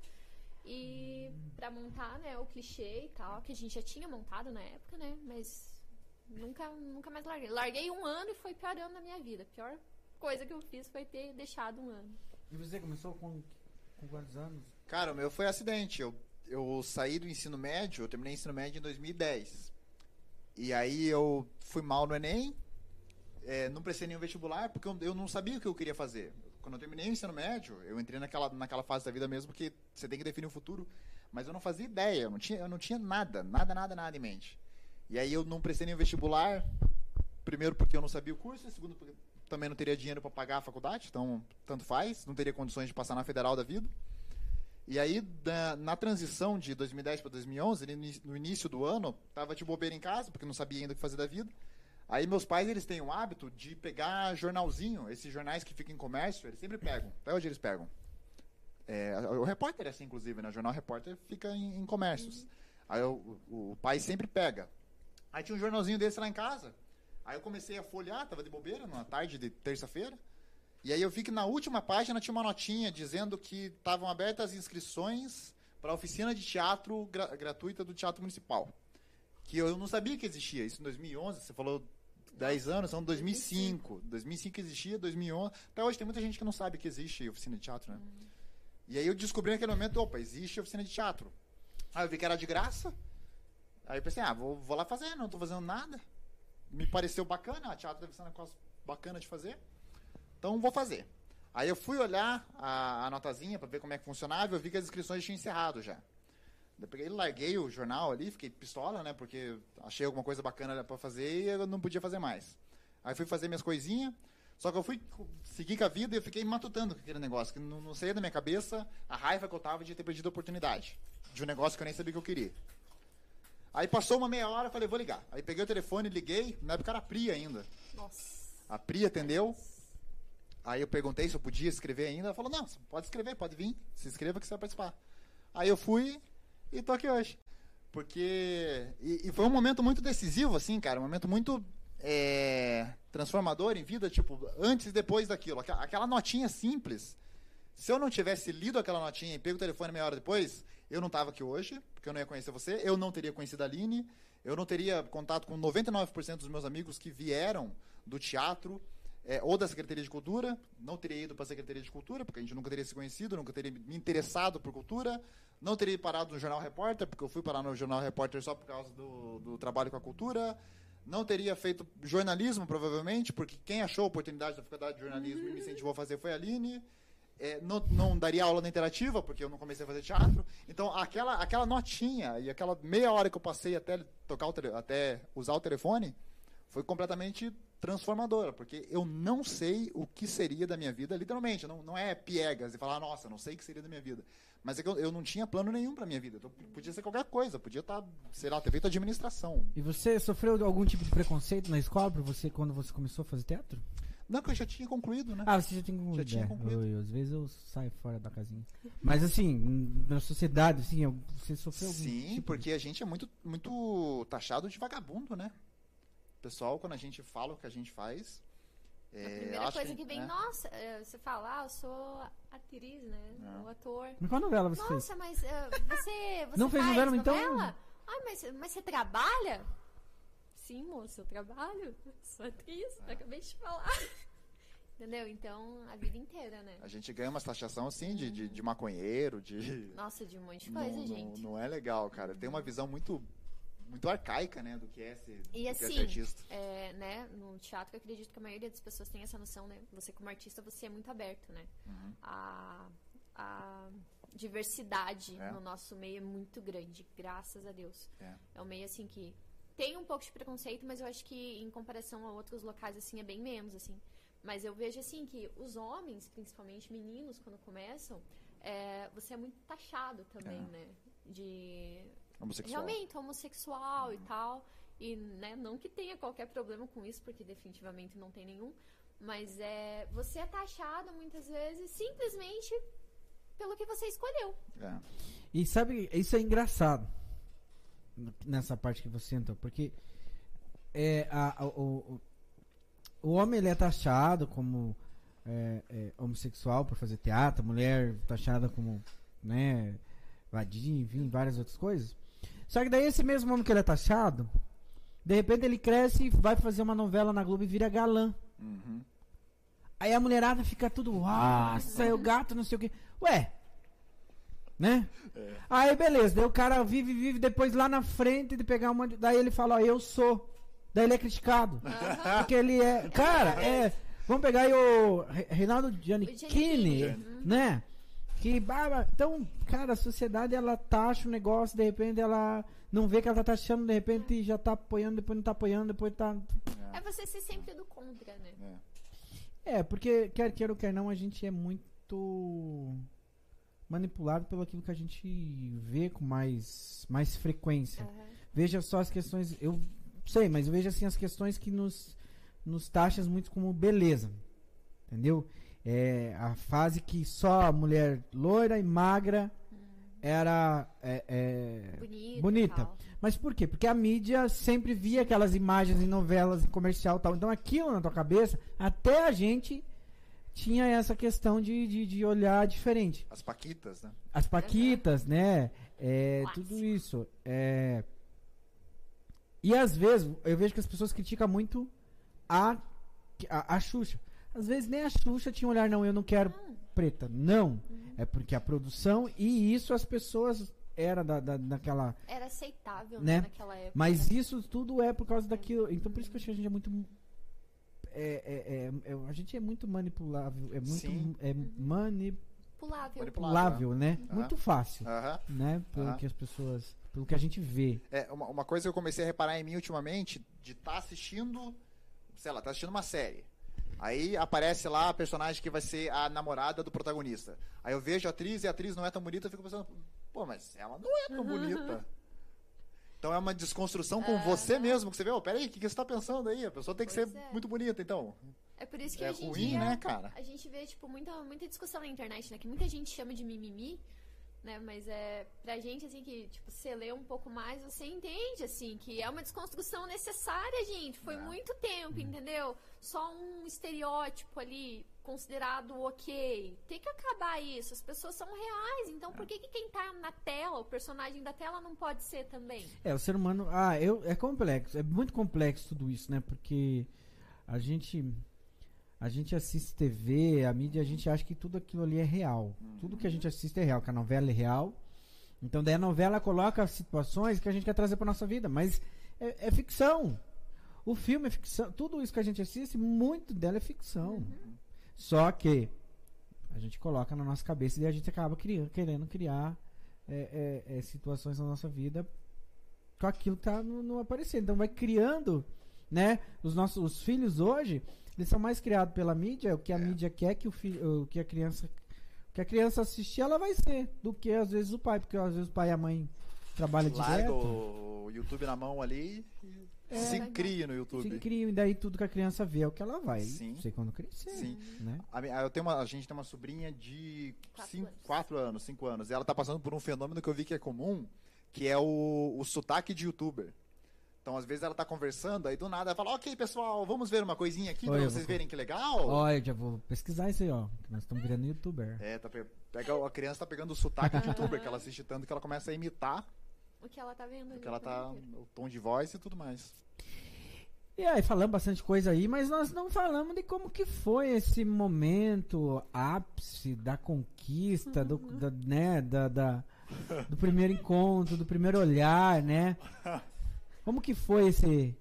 C: e pra montar, né, o clichê e tal, que a gente já tinha montado na época, né? Mas nunca, nunca mais larguei. Larguei um ano e foi piorando na minha vida. A pior coisa que eu fiz foi ter deixado um ano.
A: E você começou com, com quantos anos?
B: Cara, o meu foi acidente. Eu, eu saí do ensino médio, eu terminei o ensino médio em 2010. E aí eu fui mal no Enem, é, não prestei nenhum vestibular, porque eu, não sabia o que eu queria fazer. Quando eu terminei o ensino médio, eu entrei naquela, naquela fase da vida mesmo que você tem que definir o futuro, mas eu não fazia ideia, eu não tinha, eu não tinha nada, nada, nada, nada em mente. E aí eu não prestei nenhum vestibular, primeiro porque eu não sabia o curso, e segundo porque, também não teria dinheiro para pagar a faculdade, então tanto faz, não teria condições de passar na federal da vida. E aí, na, na transição de 2010 para 2011, no início do ano, tava de bobeira em casa, porque não sabia ainda o que fazer da vida. Aí meus pais, eles têm o hábito de pegar jornalzinho, esses jornais que ficam em comércio, eles sempre pegam. Até hoje eles pegam. É, o repórter é assim, inclusive, né? O jornal repórter fica em, em comércios. Aí o, o, pai sempre pega. Aí tinha um jornalzinho desse lá em casa. Aí eu comecei a folhear, tava de bobeira, numa tarde de terça-feira. E aí eu vi que na última página tinha uma notinha dizendo que estavam abertas as inscrições para a oficina de teatro gra gratuita do Teatro Municipal. Que eu não sabia que existia. Isso em 2011, você falou 10 anos, são 2005. 2005 existia, 2011. Até hoje tem muita gente que não sabe que existe oficina de teatro, né? Uhum. E aí eu descobri naquele momento, opa, existe oficina de teatro. Aí eu vi que era de graça. Aí eu pensei, ah, vou, vou lá fazer, não estou fazendo nada. Me pareceu bacana, a teatro deve ser uma coisa bacana de fazer. Então vou fazer. Aí eu fui olhar a, a notazinha para ver como é que funcionava, eu vi que as inscrições tinham encerrado já. Eu peguei, larguei o jornal ali, fiquei pistola, né? Porque achei alguma coisa bacana para fazer e eu não podia fazer mais. Aí fui fazer minhas coisinhas, só que eu fui seguir com a vida e eu fiquei matutando com aquele negócio, que não, não saía da minha cabeça a raiva que eu tava de ter perdido a oportunidade de um negócio que eu nem sabia que eu queria. Aí passou uma meia hora, eu falei, vou ligar. Aí peguei o telefone, liguei, na época era a Pri ainda.
C: Nossa.
B: A Pri atendeu. Aí eu perguntei se eu podia escrever ainda. Ela falou, não, pode escrever, pode vir, se inscreva que você vai participar. Aí eu fui e tô aqui hoje. Porque. E, e foi um momento muito decisivo, assim, cara. Um momento muito é, transformador em vida, tipo, antes e depois daquilo. Aquela notinha simples. Se eu não tivesse lido aquela notinha e pego o telefone meia hora depois, eu não estava aqui hoje, porque eu não ia conhecer você, eu não teria conhecido a Aline, eu não teria contato com 99% dos meus amigos que vieram do teatro é, ou da Secretaria de Cultura, não teria ido para a Secretaria de Cultura, porque a gente nunca teria se conhecido, nunca teria me interessado por cultura, não teria parado no Jornal Repórter, porque eu fui parar no Jornal Repórter só por causa do, do trabalho com a cultura, não teria feito jornalismo, provavelmente, porque quem achou a oportunidade da faculdade de jornalismo e me incentivou a fazer foi a Aline. É, não, não, daria aula na interativa, porque eu não comecei a fazer teatro. Então, aquela, aquela notinha e aquela meia hora que eu passei até, tocar o até usar o telefone foi completamente transformadora, porque eu não sei o que seria da minha vida, literalmente. Não, não é piegas e falar, nossa, não sei o que seria da minha vida. Mas é que eu, eu não tinha plano nenhum para minha vida. Então, podia ser qualquer coisa, podia estar, tá, sei lá, ter feito administração.
A: E você sofreu algum tipo de preconceito na escola por você quando você começou a fazer teatro?
B: Não, que eu já tinha concluído, né?
A: Ah, você já tinha concluído.
B: Já tinha
A: é,
B: concluído.
A: Eu, eu, às vezes eu saio fora da casinha. Mas assim, na sociedade, assim, você sofreu algum
B: Sim,
A: tipo
B: porque a gente é muito, muito taxado de vagabundo, né? Pessoal, quando a gente fala o que a gente faz.
C: É, a primeira coisa que, que vem, né? nossa, é, você fala, ah, eu sou atriz, né? É. O ator.
A: Mas qual novela você
C: nossa,
A: fez?
C: Nossa, mas uh, você, você.
A: Não fez novela, então?
C: Ah, mas, mas você trabalha? Sim, moço, eu trabalho. Sou atriz, é. acabei de falar. Entendeu? Então, a vida inteira, né?
B: A gente ganha uma taxação assim de, de, de maconheiro, de.
C: Nossa, de um monte de coisa,
B: não,
C: gente.
B: Não, não, é legal, cara. Tem uma visão muito. Muito arcaica, né, do que é ser,
C: e
B: é
C: assim,
B: ser artista.
C: É, né, no teatro eu acredito que a maioria das pessoas tem essa noção, né? Você como artista, você é muito aberto, né?
B: Uhum.
C: A, a diversidade é. no nosso meio é muito grande, graças a Deus.
B: É,
C: é um meio assim que tem um pouco de preconceito, mas eu acho que em comparação a outros locais, assim, é bem menos, assim. Mas eu vejo, assim, que os homens, principalmente meninos, quando começam, é, você é muito taxado também,
B: É.
C: né? De...
B: Homossexual.
C: Realmente, homossexual e tal. E, né, não que tenha qualquer problema com isso, porque definitivamente não tem nenhum. Mas é, você é taxado, muitas vezes, simplesmente pelo que você escolheu.
B: É.
A: E sabe, isso é engraçado nessa parte que você entrou, porque é, a, a, o, o homem ele é taxado como é, é, homossexual por fazer teatro, a mulher taxada como, né, vadia, enfim, várias outras coisas. Só que daí esse mesmo homem que ele é taxado, de repente ele cresce e vai fazer uma novela na Globo e vira galã.
B: Uhum.
A: Aí a mulherada fica tudo, ah, saiu gato, não sei o quê. Ué, né?
B: É.
A: Aí beleza, daí o cara vive, vive, depois lá na frente de pegar uma. Daí ele fala, ó, eu sou. Daí ele é criticado. Porque ele é. Cara, é. Vamos pegar aí o Re- Reinaldo Giannichini,
C: Giannichini.
A: né? Que baba. Então, cara, a sociedade ela taxa o negócio, de repente ela não vê que ela tá taxando, de repente já tá apoiando, depois não tá apoiando, depois tá.
C: É você ser sempre do contra, né?
B: É.
A: É, porque quer queira ou quer não, a gente é muito manipulado pelo aquilo que a gente vê com mais, mais frequência.
C: Aham.
A: Veja só as questões, eu sei, mas veja assim as questões que nos, nos taxas muito como beleza. Entendeu? É a fase que só a mulher loira e magra era é, é,
C: Bonita.
A: bonita. Mas por quê? Porque a mídia sempre via aquelas imagens em novelas, em comercial e tal. Então aquilo na tua cabeça, até a gente tinha essa questão de, de, de olhar diferente.
B: As paquitas, né?
A: As paquitas, né? É, tudo isso. É... E às vezes, eu vejo que as pessoas criticam muito a, a, a Xuxa. Às vezes nem a Xuxa tinha um olhar, não, eu não quero preta. Não. É porque a produção e isso as pessoas era da, da, daquela.
C: Era aceitável,
A: Né?
C: né, naquela época.
A: Mas isso tudo é por causa daquilo. Então por isso que eu acho que a gente é muito. É, é, é- é- a gente é muito manipulável. É muito
B: Sim.
A: é manipulável,
C: Pulável.
B: Manipulável.
A: né?
B: Aham.
A: Muito fácil.
B: Aham.
A: Né? Pelo que as pessoas. Pelo que a gente vê.
B: É, uma, uma coisa que eu comecei a reparar em mim ultimamente, de estar assistindo, sei lá, tá assistindo uma série. Aí aparece lá a personagem que vai ser a namorada do protagonista. Aí eu vejo a atriz e a atriz não é tão bonita, eu fico pensando, pô, mas ela não é tão bonita. Então é uma desconstrução com você mesmo, que você vê, ô, peraí, o que, que você tá pensando aí? A pessoa tem que
C: Pois
B: ser
C: é.
B: muito bonita, então.
C: É por isso que
B: É
C: hoje em
B: ruim,
C: dia
B: né, cara?
C: a gente vê, tipo, muita, muita discussão na internet, né? Que muita gente chama de mimimi, né? Mas é pra gente, assim, que, tipo, você lê um pouco mais, você entende, assim, que é uma desconstrução necessária, gente. Foi
B: É.
C: muito tempo, entendeu? Só um estereótipo ali considerado ok. Tem que acabar isso. As pessoas são reais, então por que, que quem tá na tela, o personagem da tela, não pode ser também?
A: É, o ser humano. Ah, eu, é complexo. É muito complexo tudo isso, né? Porque a gente. A gente assiste TV, a mídia, a gente acha que tudo aquilo ali é real. Tudo que a gente assiste é real, que a novela é real. Então daí a novela coloca situações que a gente quer trazer pra nossa vida, mas é, é ficção. O filme é ficção. Tudo isso que a gente assiste, muito dela é ficção. Só que a gente coloca na nossa cabeça e a gente acaba criando, querendo criar é, é, é, situações na nossa vida com aquilo que tá no, no aparecendo. Então vai criando, né? Os nossos os filhos hoje, eles são mais criados pela mídia, o que a
B: É.
A: mídia quer que o filho, o que a criança que a criança assistir, ela vai ser, do que às vezes o pai, porque às vezes o pai e a mãe trabalham
B: Larga
A: direto.
B: o YouTube na mão ali e
A: É.
B: se cria no
A: Se
B: YouTube.
A: criam, e daí tudo que a criança vê é o que ela vai.
B: Sim.
A: Não sei quando crescer.
B: Sim.
A: Né?
B: A, eu tenho uma, a gente tem uma sobrinha de
C: Quatro
B: 5,
C: anos.
B: 4 anos, 5 anos. E ela tá passando por um fenômeno que eu vi que é comum, que é o, o sotaque de youtuber. Então, às vezes ela tá conversando, aí do nada ela fala, ok, pessoal, vamos ver uma coisinha aqui
A: Oi,
B: pra vocês
A: vou-
B: verem que legal.
A: Olha, já vou pesquisar isso aí, ó. que nós estamos virando youtuber.
B: É, tá pe- pega, a criança tá pegando o sotaque de youtuber, que ela assiste tanto que ela começa a imitar,
C: O que ela tá vendo ali.
B: porque ela
C: o
B: tá.
C: inteiro.
B: o tom de voz e tudo mais.
A: E aí, falamos bastante coisa aí, mas nós não falamos de como que foi esse momento ápice da conquista, do, da, né, da, da- do primeiro encontro, do primeiro olhar, né? Como que foi esse...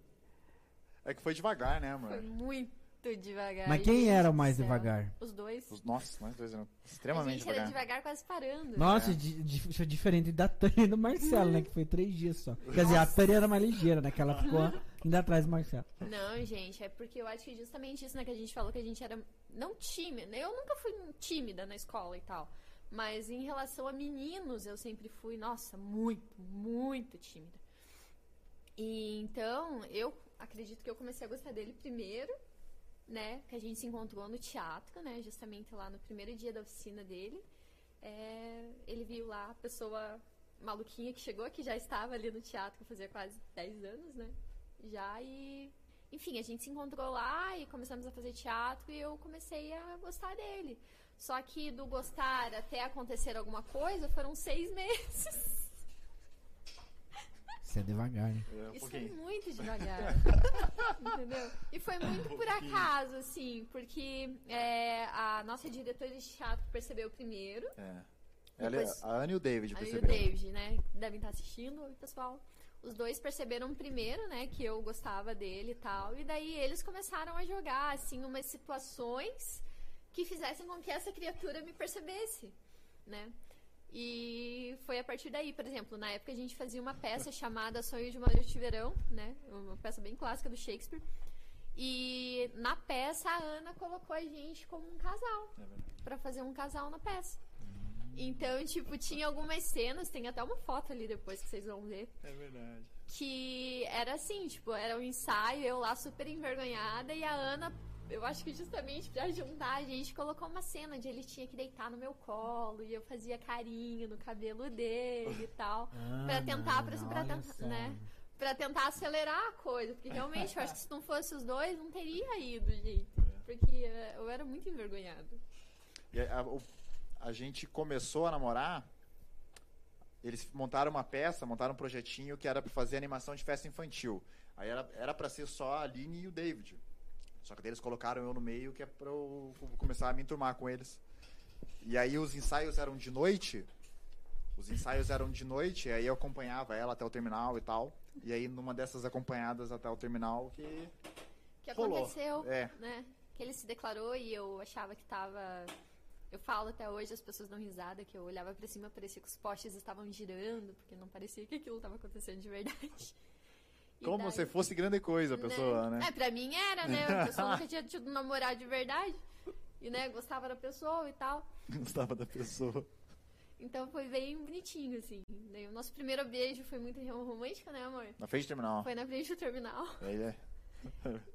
B: É que foi devagar, né,
C: Foi
B: amor?
C: Muito devagar.
A: Mas quem era o mais
C: céu.
A: devagar?
C: Os dois.
B: Os- Nossa, nós dois eram
C: A
B: extremamente
C: gente era
B: devagar.
C: devagar quase parando.
A: Nossa,
B: É.
A: di- diferente da Tânia e do Marcelo, né? Que foi três dias só. Quer dizer, a Tânia era mais ligeira, né? Que ela ficou ainda atrás do Marcelo.
C: Não, gente, é porque eu acho que justamente isso, né, que a gente falou que a gente era não tímida. Eu nunca fui tímida na escola e tal. Mas em relação a meninos, eu sempre fui, nossa, muito, muito tímida. E então, eu acredito que eu comecei a gostar dele primeiro, né? Que a gente se encontrou no teatro, né? Justamente lá no primeiro dia da oficina dele. É, ele viu lá a pessoa maluquinha que chegou, que já estava ali no teatro, fazia quase 10 anos, né? Já e. Enfim, a gente se encontrou lá e começamos a fazer teatro e eu comecei a gostar dele. Só que do gostar até acontecer alguma coisa foram seis meses.
A: Isso é devagar, né?
B: É, um
C: Isso foi
B: pouquinho.
C: muito devagar. entendeu? E foi muito por acaso, assim, porque é, a nossa diretora de teatro percebeu primeiro.
B: É. Ela,
C: Depois-
B: a Ana e o David
C: Aí o
B: perceberam.
C: David, né? Devem estar assistindo, oi pessoal. Os dois perceberam primeiro, né, que eu gostava dele e tal. E daí eles começaram a jogar, assim, umas situações que fizessem com que essa criatura me percebesse, né? E foi a partir daí, por exemplo, na época a gente fazia uma peça chamada Sonho de uma Noite de Verão, né? Uma peça bem clássica do Shakespeare. E na peça a Ana colocou a gente como um casal. Pra fazer um casal na peça. Então, tipo, tinha algumas cenas, tem até uma foto ali depois que vocês vão ver.
B: É verdade.
C: Que era assim, tipo, era um ensaio, eu lá super envergonhada, e a Ana, eu acho que justamente pra juntar a gente, colocou uma cena de ele tinha que deitar no meu colo, e eu fazia carinho no cabelo dele e tal. pra tentar, pra, pra
A: olha
C: tentar, né? Pra tentar acelerar a coisa. Porque realmente eu acho que se não fosse os dois, não teria ido, gente. Porque eh, eu era muito envergonhada.
B: E a, o- a gente começou a namorar. Eles montaram uma peça, montaram um projetinho que era pra fazer animação de festa infantil. Aí era, era pra ser só a Aline e o David. Só que daí eles colocaram eu no meio, que é pra eu começar a me enturmar com eles. E aí os ensaios eram de noite. Os ensaios eram de noite, e aí eu acompanhava ela até o terminal e tal. E aí numa dessas acompanhadas até o terminal que.
C: que
B: Rolou.
C: aconteceu,
B: É.
C: né? Que ele se declarou e eu achava que tava. Eu falo até hoje, as pessoas dão risada, que eu olhava pra cima, parecia que os postes estavam girando, porque não parecia que aquilo tava acontecendo de verdade.
B: Como
C: daí-
B: se fosse grande coisa a pessoa, né?
C: É, pra mim era, né? A pessoa nunca tinha tido um namorado de verdade. E, né, gostava da pessoa e tal.
B: Gostava da pessoa.
C: Então foi bem bonitinho, assim. Daí o nosso primeiro beijo foi muito romântico, né, amor?
B: Na frente do terminal.
C: Foi na frente do terminal.
B: Aí é.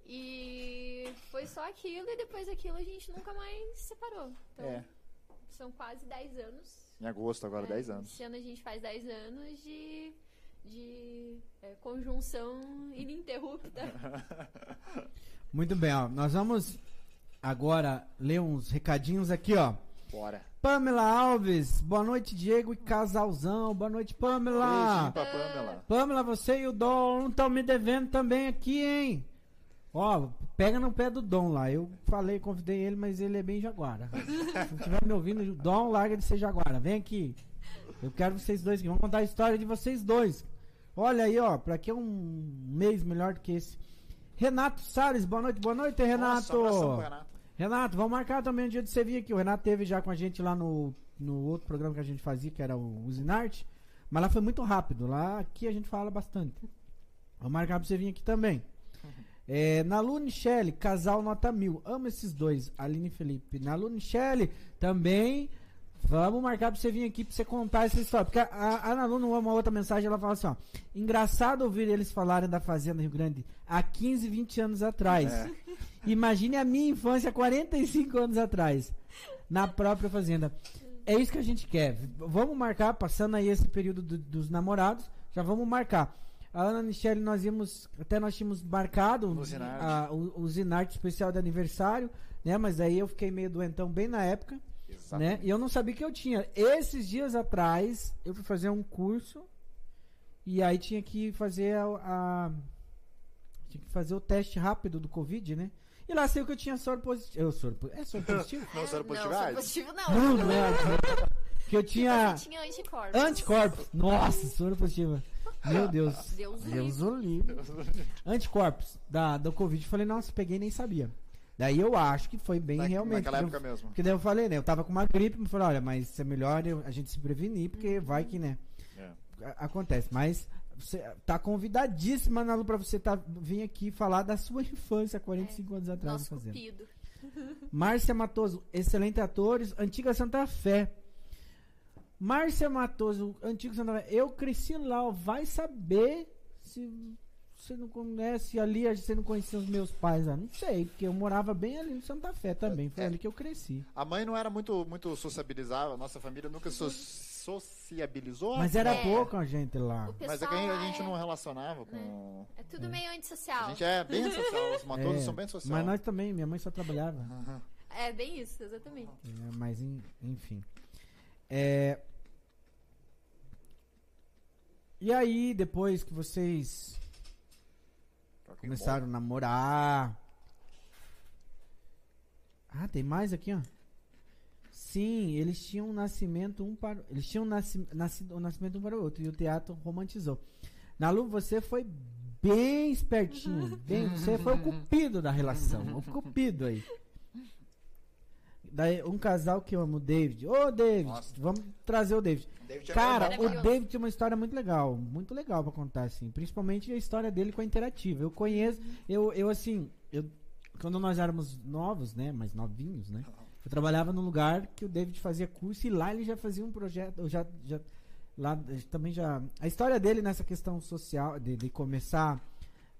C: E foi só aquilo, e depois daquilo a gente nunca mais se separou. Então,
B: É.
C: são quase 10 anos.
B: Em agosto, agora,
C: É,
B: 10 anos.
C: Esse ano a gente faz 10 anos de, de é, conjunção ininterrupta.
A: Muito bem, ó. Nós vamos agora ler uns recadinhos aqui, ó.
B: Bora.
A: Pamela Alves, boa noite, Diego e casalzão. Boa noite, Pamela.
B: Beijinho pra Pamela.
A: Pamela, você e o Dom estão me devendo também aqui, hein? Ó, pega no pé do Dom lá. Eu falei, convidei ele, mas ele é bem jaguara. Se estiver me ouvindo, o Dom, larga de ser jaguara. Vem aqui. Eu quero vocês dois aqui. Vamos contar a história de vocês dois. Olha aí, ó. Pra que um mês melhor do que esse? Renato Salles, boa noite, boa noite, Renato.
B: Nossa, Renato.
A: Renato, vamos marcar também um dia de você vir aqui. O Renato teve já com a gente lá no, no outro programa que a gente fazia, que era o Usinarte. Mas lá foi muito rápido. Lá aqui a gente fala bastante. Vamos marcar pra você vir aqui também. É, Nalu Michele, casal nota mil. Amo esses dois, Aline e Felipe. Nalu Michele, também. Vamos marcar pra você vir aqui pra você contar essa história. Porque a, a Nalu, numa outra mensagem, ela fala assim: ó. Engraçado ouvir eles falarem da Fazenda Rio Grande há 15, 20 anos atrás.
B: É.
A: Imagine a minha infância 45 anos atrás, na própria fazenda. É isso que a gente quer. Vamos marcar, passando aí esse período do- dos namorados, já vamos marcar. A Ana Michele, nós íamos, até nós tínhamos marcado
B: No Zinarte.
A: a- o, o Zinarte especial de aniversário, né? Mas aí eu fiquei meio doentão bem na época, né? E eu não sabia que eu tinha. Esses dias atrás, eu fui fazer um curso e aí tinha que fazer a, a- tinha que fazer o teste rápido do Covid, né? E lá saiu que eu tinha soro positivo. Eu soro, é soro positivo?
B: Não, soro positivo?
C: Não, soro positivo não.
A: não, não é. Que eu tinha
C: Você tinha anticorpos.
A: anticorpos. Nossa, soro positivo. Meu Deus.
C: Deus
A: Deus o livre. Anticorpos da, do Covid. Eu falei, nossa, peguei e nem sabia. Daí eu acho que foi bem
B: Na-
A: realmente.
B: Naquela
A: porque eu-
B: época mesmo.
A: porque daí eu falei, né? Eu tava com uma gripe, me falou, olha, mas é melhor eu- a gente se prevenir, porque vai que, né?
B: É.
A: Acontece. Mas você tá convidadíssima, Nalu, pra você tá, vir aqui falar da sua infância, 45 anos atrás.
C: Nosso
A: fazendo.
C: cupido.
A: Márcia Matoso, excelente atores, antiga Santa Fé. Márcia Matoso, antigo Santa Fé. Eu cresci lá, ó, vai saber se você não conhece ali, você não conhecia os meus pais lá. Não sei, porque eu morava bem ali no Santa Fé também. Foi
B: É.
A: ali que eu cresci.
B: A mãe não era muito, muito sociabilizável, a nossa família nunca so- sociabilizou.
A: Mas era
C: É.
A: pouco a gente lá.
B: Mas é que a gente,
C: é,
B: não relacionava com.
C: é tudo meio antissocial.
B: A gente é bem social, os matosos
A: É,
B: são bem sociais.
A: Mas nós também, minha mãe só trabalhava.
B: Aham.
C: É bem isso, exatamente.
A: É, mas en- enfim. É, E aí, depois que vocês começaram a namorar. Ah, tem mais aqui, ó. Sim, eles tinham um nascimento um para. Eles tinham um nasci... nasci- um nascimento um para o outro. E o teatro romantizou. Nalu, você foi bem espertinho. Bem, você foi o cupido da relação. O cupido aí. Daí, um casal que eu amo, o David. Ô, David,
B: Nossa.
A: vamos trazer o David.
B: David é
A: Cara, o. David tem uma história muito legal, muito legal pra contar, assim. Principalmente a história dele com a Interativa. Eu conheço, eu, eu assim, eu, quando nós éramos novos, né, mais novinhos, né, eu trabalhava num lugar que o David fazia curso e lá ele já fazia um projeto, eu já, já lá também já, a história dele nessa questão social, de, de começar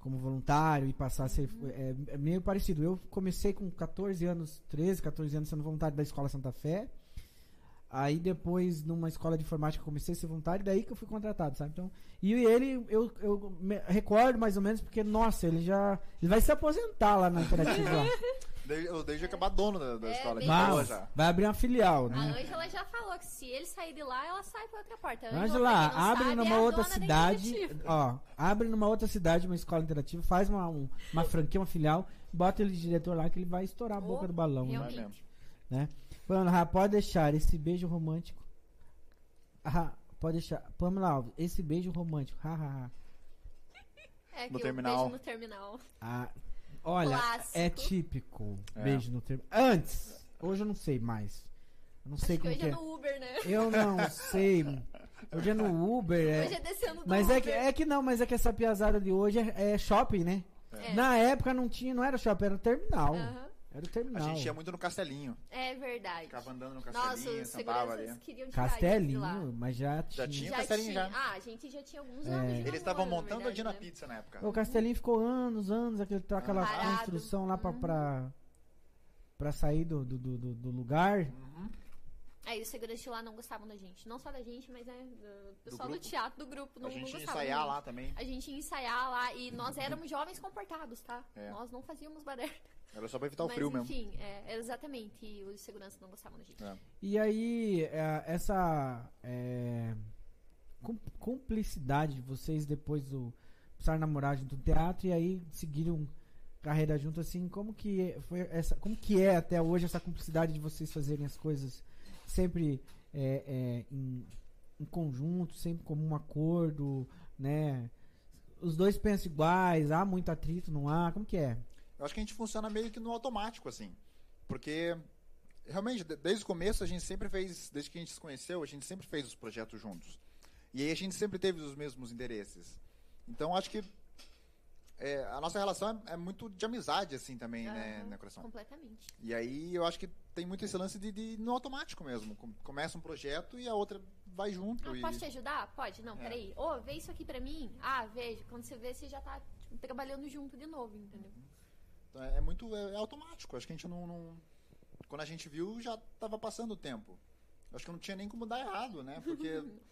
A: como voluntário e passar a ser, é, é meio parecido. Eu comecei com 14 anos, 13, 14 anos sendo voluntário da Escola Santa Fé. Aí depois, numa escola de informática, eu comecei a ser voluntário, daí que eu fui contratado, sabe? Então, e ele, eu, eu me recordo mais ou menos, porque, nossa, ele já. Ele vai se aposentar lá na Interativa lá.
B: Daí- O David acabar dono da, da
C: É,
B: escola
A: Mas
B: já.
A: vai abrir uma filial,
C: A
A: né?
C: Ângela já falou que se ele sair de lá, ela sai pra outra porta. A
A: Angela, abre
C: sabe,
A: numa
C: é a
A: outra cidade. Ó, abre numa outra cidade uma escola interativa, faz uma, um- uma franquia, uma filial, bota ele de diretor lá que ele vai estourar a boca
C: Oh,
A: do balão. né?
C: Realmente.
B: mesmo.
A: Pamela, ah, pode deixar esse beijo romântico. Ah, pode deixar. Pamela Alves, esse beijo romântico. Ha, ha, ha.
C: É que
B: No terminal.
C: beijo no terminal.
A: Ah, olha,
C: Clássico.
A: é típico.
B: É.
A: Beijo no termo. Antes, hoje eu não sei mais. Eu não sei
C: Acho que
A: como
C: hoje
A: que
C: é
A: é.
C: no Uber, né?
A: Eu não sei. Hoje é no Uber. é-
C: Hoje é descendo do
A: Mas
C: Uber.
A: é que, é que não, mas é que essa piazada de hoje é, é shopping, né?
C: É.
A: Na época não tinha, não era shopping, era terminal.
C: Aham.
A: Era o
B: A
A: terminal.
B: gente ia muito no Castelinho.
C: É verdade.
B: Ficava andando no
C: Nossa,
B: Castelinho,
C: os
B: sentava ali.
C: queriam tirar a.
A: Castelinho, mas já tinha.
B: Já tinha?
C: Já
B: Castelinho
C: tinha.
B: já.
C: Ah, a gente já tinha alguns
A: É.
C: anos
B: Eles estavam montando a Dina
C: né?
B: Pizza na época.
A: O Castelinho ficou anos, anos, aquele, aquela
C: Parado.
A: construção lá pra,
C: Uhum.
A: pra, pra sair do, do, do, do- do lugar.
B: Uhum.
C: Aí os seguranças lá não gostavam da gente. Não só da gente, mas né, do pessoal do,
B: grupo.
C: teatro, do grupo. Não,
B: a gente
C: não
B: ia ensaiar lá também.
C: A gente ia ensaiar lá e nós éramos jovens comportados, tá?
B: É.
C: Nós não fazíamos barulho.
B: Era só pra evitar o
C: Mas
B: frio mesmo.
C: enfim, é, era exatamente. E os seguranças não gostavam da gente.
B: É.
A: E aí, é, essa é, cum- cumplicidade de vocês depois do a namorar junto no teatro e aí seguiram carreira junto assim, como que foi essa, como que é até hoje essa cumplicidade de vocês fazerem as coisas sempre é, é, em, em conjunto, sempre como um acordo, né? Os dois pensam iguais, há muito atrito, não há? Como que é?
B: Eu acho que a gente funciona meio que no automático, assim. Porque, realmente, de- desde o começo, a gente sempre fez, desde que a gente se conheceu, a gente sempre fez os projetos juntos. E aí a gente sempre teve os mesmos interesses. Então, acho que é, a nossa relação é, é muito de amizade, assim, também, né,
C: Aham,
B: né, coração?
C: Completamente.
B: E aí eu acho que tem muito esse lance de, de no automático mesmo. Com- Começa um projeto e a outra vai junto.
C: Ah,
B: e...
C: posso te ajudar? Pode? Não,
B: É.
C: peraí. Ô, vê isso aqui pra mim. Ah, vejo. Quando você vê, você já tá tipo, trabalhando junto de novo, entendeu?
B: Então, é, é muito é, é automático. Acho que a gente não, não- Quando a gente viu, já tava passando o tempo. Acho que não tinha nem como dar errado, né? Porque.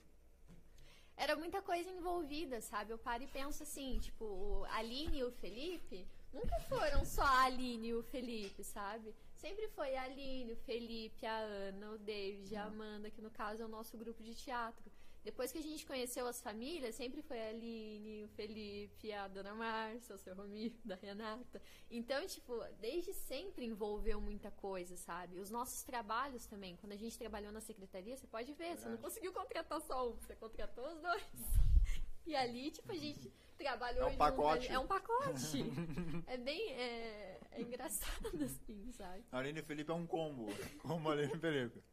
C: Era muita coisa envolvida, sabe? Eu paro e penso assim, tipo, o Aline e o Felipe nunca foram só a Aline e o Felipe, sabe? Sempre foi a Aline, o Felipe, a Ana, o David, a Amanda, que no caso é o nosso grupo de teatro. Depois que a gente conheceu as famílias, sempre foi a Aline, o Felipe, a Dona Márcia, o seu Romildo, a Renata. Então, tipo, desde sempre envolveu muita coisa, sabe? Os nossos trabalhos também. Quando a gente trabalhou na secretaria, você pode ver, você não
B: Verdade.
C: conseguiu contratar só um, você contratou os dois. E ali, tipo, a gente trabalhou
B: É um pacote.
C: É um pacote. é bem. É, é engraçado, assim, sabe?
B: A Aline e o Felipe é um combo. Como a Aline e o Felipe.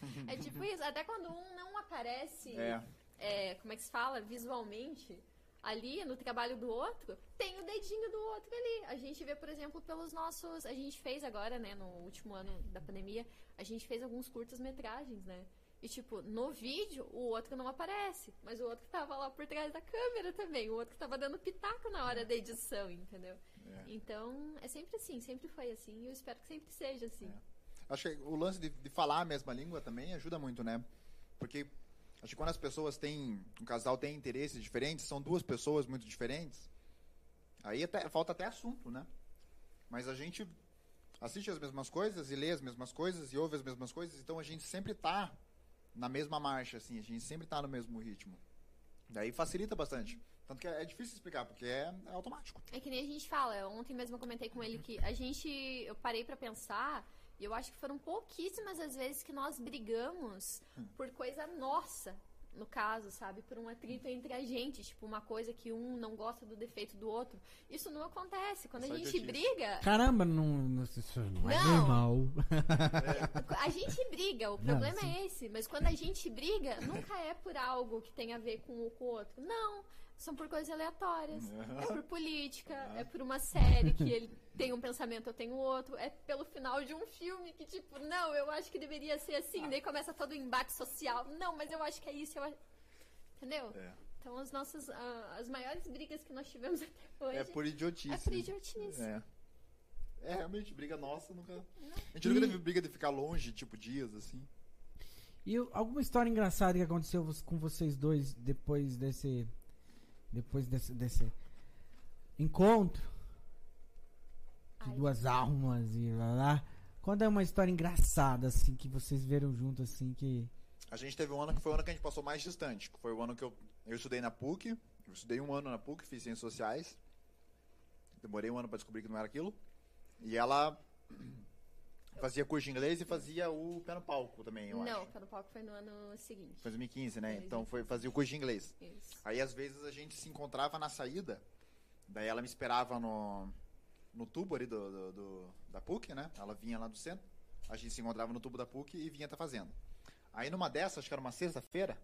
C: É tipo isso. Até quando um não aparece,
B: É.
C: é, como é que se fala? Visualmente. Ali no trabalho do outro, tem o dedinho do outro ali. A gente vê, por exemplo, pelos nossos. A gente fez agora, né, no último ano da pandemia, a gente fez alguns curtas-metragens, né? E, tipo, no vídeo, o outro não aparece. Mas o outro tava lá por trás da câmera também. O outro tava dando pitaco na hora da edição, entendeu?
B: É.
C: Então, é sempre assim, sempre foi assim. E eu espero que sempre seja assim.
B: Acho que o lance de, de falar a mesma língua também ajuda muito, né? Porque acho que quando as pessoas têm. Um casal tem interesses diferentes, são duas pessoas muito diferentes, aí até, falta até assunto, né? Mas a gente assiste as mesmas coisas e lê as mesmas coisas e ouve as mesmas coisas, então a gente sempre tá na mesma marcha, assim, a gente sempre tá no mesmo ritmo. Daí facilita bastante. Tanto que é, é difícil explicar, porque é, é automático.
C: É que nem a gente fala, ontem mesmo eu comentei com ele que a gente, eu parei pra pensar, e eu acho que foram pouquíssimas as vezes que nós brigamos por coisa nossa. no caso, sabe? Por um atrito entre a gente, tipo, uma coisa que um não gosta do defeito do outro. Isso não acontece. Quando
B: Isso
C: a
B: é
C: gente briga,
A: Caramba, não, não, isso não é
C: Não.
A: normal.
C: a gente briga, o
A: Não,
C: problema
A: sim.
C: é esse. Mas quando a gente briga, nunca é por algo que tem a ver com um com o outro. Não. São por coisas aleatórias. É por política, é por uma série que ele tem um pensamento, eu tenho outro. É pelo final de um filme que, tipo, não, eu acho que deveria ser assim. Daí começa todo o embate social. Não, mas eu acho que é isso. Eu acho... Entendeu?
B: É.
C: Então as nossas. ah, as maiores brigas que nós tivemos até hoje.
B: É por idiotice.
C: É por idiotice.
B: É. É, realmente, briga nossa nunca. A gente nunca
A: E-
B: teve briga de ficar longe, tipo, dias, assim.
A: E alguma história engraçada que aconteceu com vocês dois depois desse. Depois desse, desse encontro de
C: Ai.
A: duas almas e lá lá. Quando é uma história engraçada, assim, que vocês viram junto, assim, que.
B: A gente teve um ano que foi o ano que a gente passou mais distante. que Foi o ano que eu, eu estudei na PUC. Eu estudei um ano na PUC, fiz ciências sociais. Demorei um ano pra descobrir que não era aquilo. E ela fazia curso de inglês e fazia o pé no palco também, eu
C: Não,
B: acho.
C: Pé no Palco foi no ano seguinte.
B: Foi 2015, né? Então foi fazia o curso de inglês.
C: Isso.
B: Aí às vezes a gente se encontrava na saída. Daí ela me esperava no, no tubo ali do, do- do- da PUC, né? Ela vinha lá do centro. A gente se encontrava no tubo da PUC e vinha tá fazendo. Aí numa dessas, acho que era uma sexta-feira,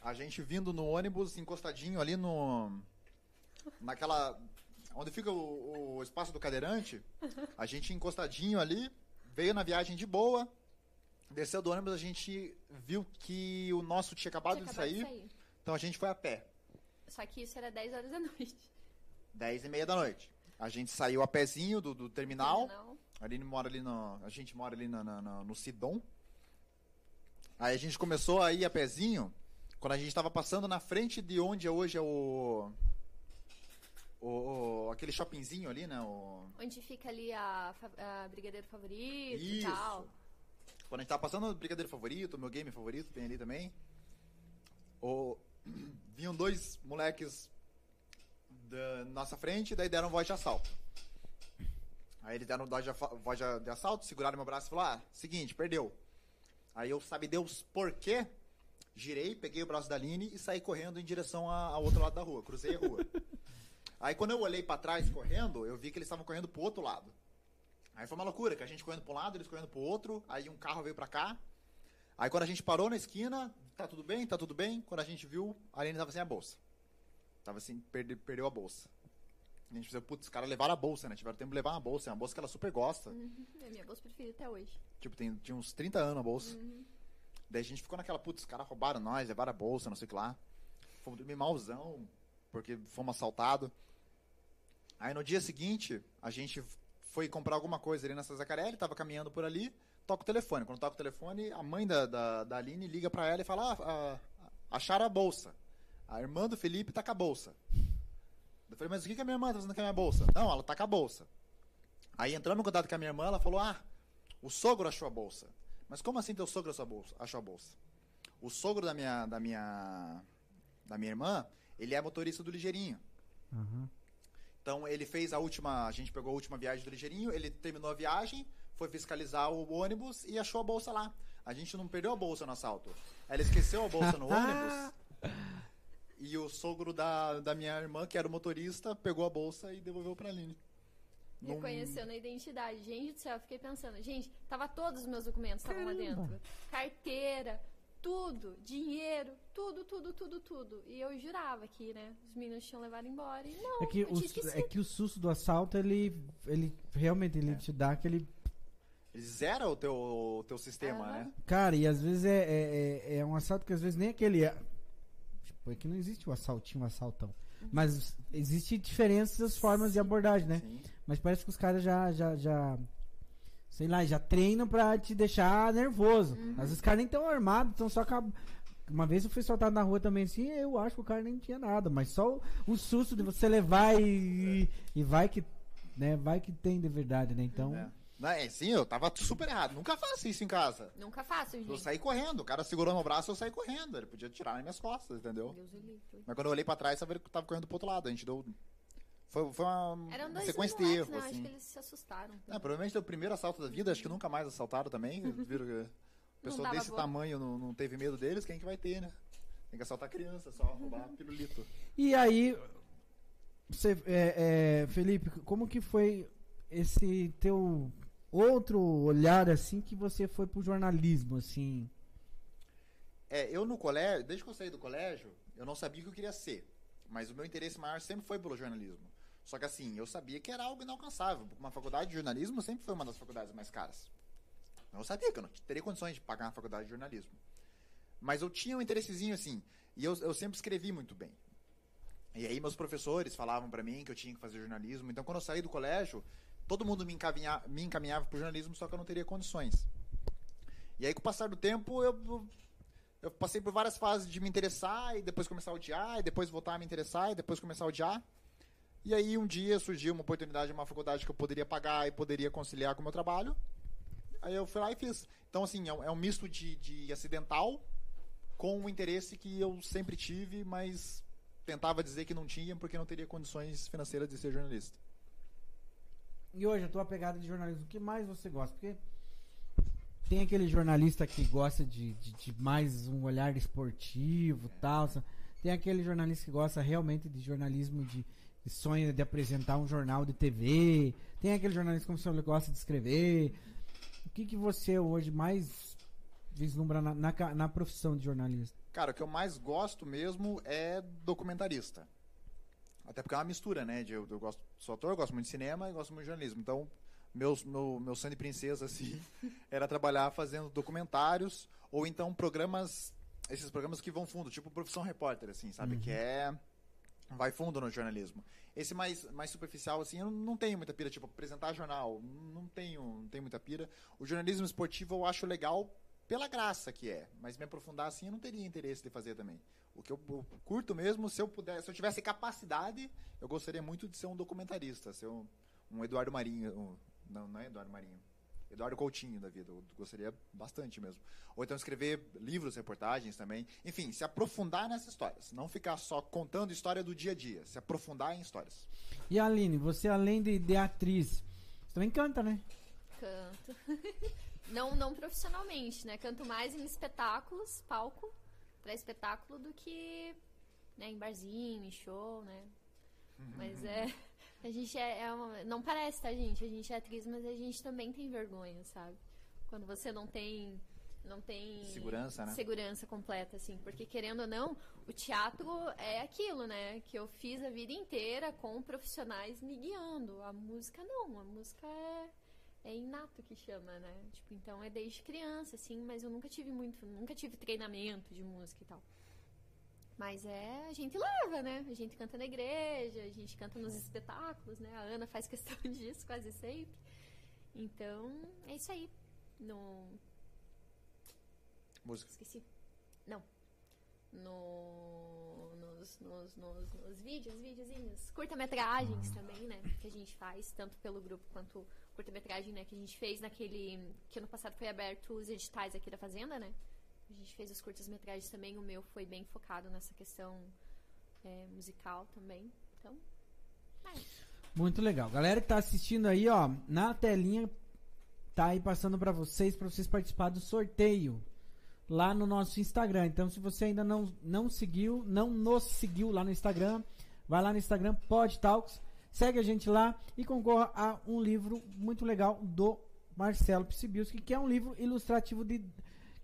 B: a gente vindo no ônibus encostadinho ali no. Naquela. Onde fica o, o espaço do cadeirante, a gente encostadinho ali, veio na viagem de boa, desceu do ônibus, a gente viu que o nosso tinha acabado,
C: Tinha
B: de,
C: acabado
B: sair, então a gente foi a pé.
C: Só que isso era 10 horas da noite.
B: 10 e meia da noite. A gente saiu a pezinho do, do terminal.
C: Terminal.
B: Ali mora ali no. A gente mora ali na- na- no Sidom. Aí a gente começou a ir a pezinho quando a gente estava passando na frente de onde hoje é o. o, o- aquele shoppingzinho ali, né? O,
C: Onde fica ali a, a Brigadeiro Favorito e
B: Isso.
C: tal.
B: Quando a gente tava passando o Brigadeiro Favorito, meu game favorito, tem ali também. O, vinham dois moleques da nossa frente, daí deram voz de assalto. Aí eles deram voz de, voz de- assalto, seguraram meu braço e falaram: ah, seguinte, perdeu. Aí eu, sabe Deus por quê? Girei, peguei o braço da Aline e saí correndo em direção ao outro lado da rua, cruzei a rua. Aí quando eu olhei pra trás correndo, eu vi que eles estavam correndo pro outro lado. Aí foi uma loucura, que a gente correndo pra um lado, eles correndo pro outro, aí um carro veio pra cá. Aí quando a gente parou na esquina, tá tudo bem, tá tudo bem. Quando a gente viu, a Aline tava sem a bolsa. Tava assim, perde- perdeu a bolsa. A gente pensou, putz, os caras levaram a bolsa, né? Tiveram tempo de levar uma bolsa, é uma bolsa que ela super gosta.
C: Uhum. É a minha bolsa preferida até hoje.
B: Tipo, tem, tinha uns 30 anos a bolsa. Daí a gente ficou naquela, putz, os caras roubaram nós, levaram a bolsa, não sei o que lá. Fomos dormir malzão, porque fomos assaltados. Aí no dia seguinte, a gente foi comprar alguma coisa ali nessa Zacarelli, tava caminhando por ali, toca o telefone. Quando toca o telefone, a mãe da, da, da Aline liga pra ela e fala, ah, ah, acharam a bolsa. A irmã do Felipe tá com a bolsa. Eu falei, mas o que, a minha irmã tá fazendo com a minha bolsa? Não, ela tá com a bolsa. Aí entramos em contato com a minha irmã, ela falou, ah, o sogro achou a bolsa. Mas como assim teu sogro achou a bolsa? Achou a bolsa? O sogro da minha, da minha, da minha irmã, ele é motorista do Ligeirinho.
A: Aham.
B: Então ele fez a última, a gente pegou a última viagem do Ligeirinho, ele terminou a viagem, foi fiscalizar o ônibus e achou a bolsa lá. A gente não perdeu a bolsa no assalto. Ela esqueceu a bolsa no ônibus. E o sogro da, da minha irmã, que era o motorista, pegou a bolsa e devolveu pra Aline. Num-
C: Reconhecendo a identidade. Gente do céu, eu fiquei pensando, gente, tava todos os meus documentos estavam lá dentro. Carteira, tudo, dinheiro, tudo, tudo, tudo, tudo. E eu jurava que, né, os meninos tinham levado embora. E não,
A: É que,
C: eu
A: o,
C: esquecido.
A: é que o susto do assalto, ele, ele realmente ele
B: É.
A: te dá aquele.
B: Ele zera o teu, o teu sistema, né?
A: Cara, e às vezes é, é, é- é um assalto que às vezes nem aquele. É... Tipo, é que não existe o assaltinho, o assaltão. Mas existe diferentes formas de abordagem, né?
B: Sim.
A: Mas parece que os caras já, já, já. Sei lá, já treinam pra te deixar nervoso. Às vezes os caras nem estão armados, estão só com a... Uma vez eu fui soltado na rua também assim, eu acho que o cara nem tinha nada, mas só o, o susto de você levar e, e vai que. Né, vai que tem de verdade, né? Então.
B: É. Não, é, sim, eu tava super errado. Nunca faço isso em casa.
C: Nunca faço, gente.
B: Eu saí correndo. O cara segurou meu braço, eu saí correndo. Ele podia tirar nas minhas costas, entendeu?
C: Deus.
B: Mas quando eu olhei pra trás, tava, tava correndo pro outro lado. A gente deu. Foi, foi uma,
C: Eram
B: uma
C: dois
B: sequência de erros,
C: né?
B: assim.
C: Acho que eles se assustaram.
B: É, provavelmente foi o primeiro assalto da vida, acho que nunca mais assaltaram também. Viram que pessoa desse
C: boa.
B: tamanho não, não teve medo deles, quem que vai ter, né? Tem que assaltar criança só, roubar pirulito.
A: E aí, você, é, é, Felipe, como que foi esse teu outro olhar assim que você foi pro jornalismo, assim?
B: É, eu no colégio, desde que eu saí do colégio, eu não sabia o que eu queria ser. Mas o meu interesse maior sempre foi pelo jornalismo. Só que assim, eu sabia que era algo inalcançável. Uma faculdade de jornalismo sempre foi uma das faculdades mais caras. Eu sabia que eu não teria condições de pagar uma faculdade de jornalismo. Mas eu tinha um interessezinho assim. E eu, eu sempre escrevi muito bem. E aí meus professores falavam pra mim que eu tinha que fazer jornalismo. Então quando eu saí do colégio, todo mundo me, encaminha, me encaminhava pro jornalismo, só que eu não teria condições. E aí com o passar do tempo, eu, eu passei por várias fases de me interessar e depois começar a odiar, e depois voltar a me interessar e depois começar a odiar. E aí um dia surgiu uma oportunidade de uma faculdade que eu poderia pagar e poderia conciliar com o meu trabalho. Aí eu fui lá e fiz. Então, assim, é um, é um misto de, de acidental com um interesse que eu sempre tive, mas tentava dizer que não tinha porque não teria condições financeiras de ser jornalista.
A: E hoje, a tua pegada de jornalismo, o que mais você gosta? Porque tem aquele jornalista que gosta de, de, de mais um olhar esportivo e tal. Tem aquele jornalista que gosta realmente de jornalismo de, de sonho de apresentar um jornal de TV. Tem aquele jornalista que você gosta de escrever. O que, que você hoje mais vislumbra na, na, na profissão de jornalista?
B: Cara, o que eu mais gosto mesmo é documentarista. Até porque é uma mistura, né? De, eu, eu gosto, sou ator, gosto muito de cinema e gosto muito de jornalismo. Então, meus, meu, meu sonho de princesa, assim, era trabalhar fazendo documentários ou então programas, esses programas que vão fundo, tipo Profissão Repórter, assim, sabe? Que é. Vai fundo no jornalismo. Esse mais, mais superficial, assim, eu não tenho muita pira, tipo, apresentar jornal, não tenho, não tenho muita pira. O jornalismo esportivo eu acho legal pela graça que é, mas me aprofundar assim eu não teria interesse de fazer também. O que eu, curto mesmo, se eu puder, se eu tivesse capacidade, eu gostaria muito de ser um documentarista, ser um, um Eduardo Marinho, um- não, não é Eduardo Marinho, Eduardo Coutinho da vida, eu gostaria bastante mesmo. Ou então escrever livros, reportagens também. Enfim, se aprofundar nessas histórias, não ficar só contando história do dia a dia, se aprofundar em histórias.
A: E a Aline, você além de, de atriz, você também canta, né?
C: Canto. não, não profissionalmente, né? Canto mais em espetáculos, palco, pra espetáculo, do que né, em barzinho, em show, né? Mas é. A gente é, é uma- Não parece, tá, gente? A gente é atriz, mas a gente também tem vergonha, sabe? Quando você não tem. Não tem.
B: Segurança, né?
C: Segurança completa, assim. Porque, querendo ou não, o teatro é aquilo, né? Que eu fiz a vida inteira com profissionais me guiando. A música não. A música é é inato que chama, né? Tipo, então é desde criança, assim, mas eu nunca tive muito, nunca tive treinamento de música e tal. Mas é, a gente leva, né? A gente canta na igreja, a gente canta nos espetáculos, né? A Ana faz questão disso quase sempre. Então, é isso aí. No.
B: Música.
C: Esqueci. Não. No, nos, nos, nos, nos vídeos, videozinhos, curta-metragens também, né? Que a gente faz, tanto pelo grupo quanto curta-metragem, né? Que a gente fez naquele. Que ano passado foi aberto os editais aqui da Fazenda, né? A gente fez os curtas-metragens também. O meu foi bem focado nessa questão é, musical também. Então, é.
A: Muito legal. Galera que tá assistindo aí, ó, na telinha tá aí passando pra vocês, pra vocês participar do sorteio lá no nosso Instagram. Então, se você ainda não, não seguiu, não nos seguiu lá no Instagram, vai lá no Instagram Podtalks, segue a gente lá e concorra a um livro muito legal do Marcelo Psibilski, que é um livro ilustrativo de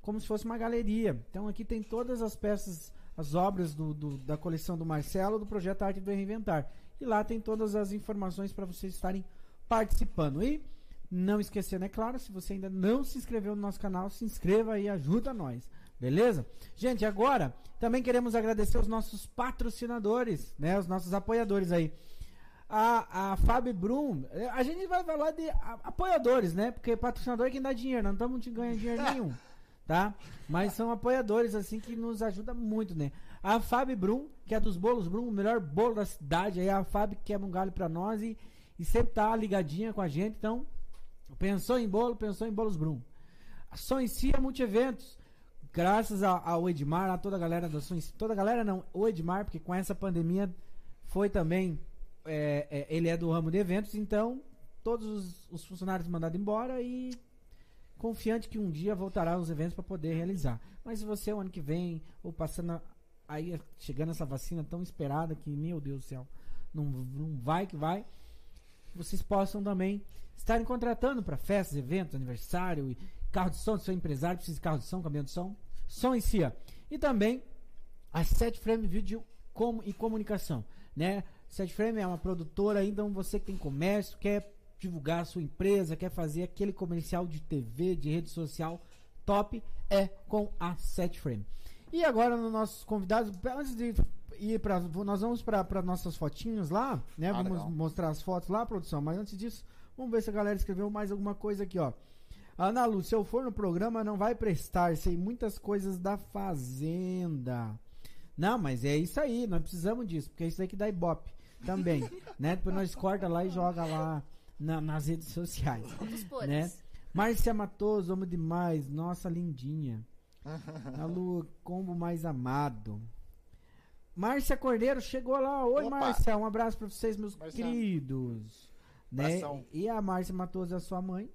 A: como se fosse uma galeria. Então, aqui tem todas as peças, as obras do, do- da coleção do Marcelo, do projeto Arte do Reinventar. E lá tem todas as informações para vocês estarem participando. E não esquecendo, é claro, se você ainda não se inscreveu no nosso canal, se inscreva e ajuda nós. Beleza? Gente, agora também queremos agradecer os nossos patrocinadores, né? Os nossos apoiadores aí. A, a Fábio Brum, eh, a gente vai falar de apoiadores, né? Porque patrocinador é quem dá dinheiro, não estamos ganhando dinheiro nenhum, tá? Mas são apoiadores, assim, que nos ajuda muito, né? A Fábio Brum, que é dos bolos Brum, o melhor bolo da cidade, aí a Fábio que quebra um galho pra nós e, e sempre tá ligadinha com a gente, então, pensou em bolo, pensou em bolos Brum. A Si é multieventos, graças a- ao Edmar, a toda a galera da Si, toda a galera não, o Edmar, porque com essa pandemia foi também, é, é, ele é do ramo de eventos, então todos os, os funcionários mandados embora e confiante que um dia voltará aos eventos para poder realizar. Mas se você o ano que vem ou passando a- aí chegando essa vacina tão esperada que meu Deus do céu, não, não vai que vai, vocês possam também estarem contratando para festas, eventos, aniversário, e carro de som, se for empresário, precisa de carro de som, caminhão de som, som em si. E também a Set Frame Video com, e Comunicação, né? Set Frame é uma produtora, então você que tem comércio, quer divulgar a sua empresa, quer fazer aquele comercial de TV, de rede social top, é com a Set Frame. E agora nos nossos convidados, antes de ir para nós vamos para nossas fotinhas lá, né?
B: Ah,
A: vamos
B: legal.
A: mostrar as fotos lá, produção, mas antes disso, vamos ver se a galera escreveu mais alguma coisa aqui, ó. Ana Lu, se eu for no programa não vai prestar, sei muitas coisas da fazenda. Não, mas é isso aí, nós precisamos disso, porque é isso aí que dá ibope também, né? Depois nós corta lá e joga lá na- nas redes sociais.
C: Podres.
A: Né? Márcia Matoso, amo demais, nossa lindinha. A Lu, combo mais amado. Márcia Cordeiro chegou lá. Oi,
B: Opa.
A: Márcia, um abraço pra vocês, meus
B: Márcia.
A: queridos. Né? E a Márcia Matoso, a sua mãe,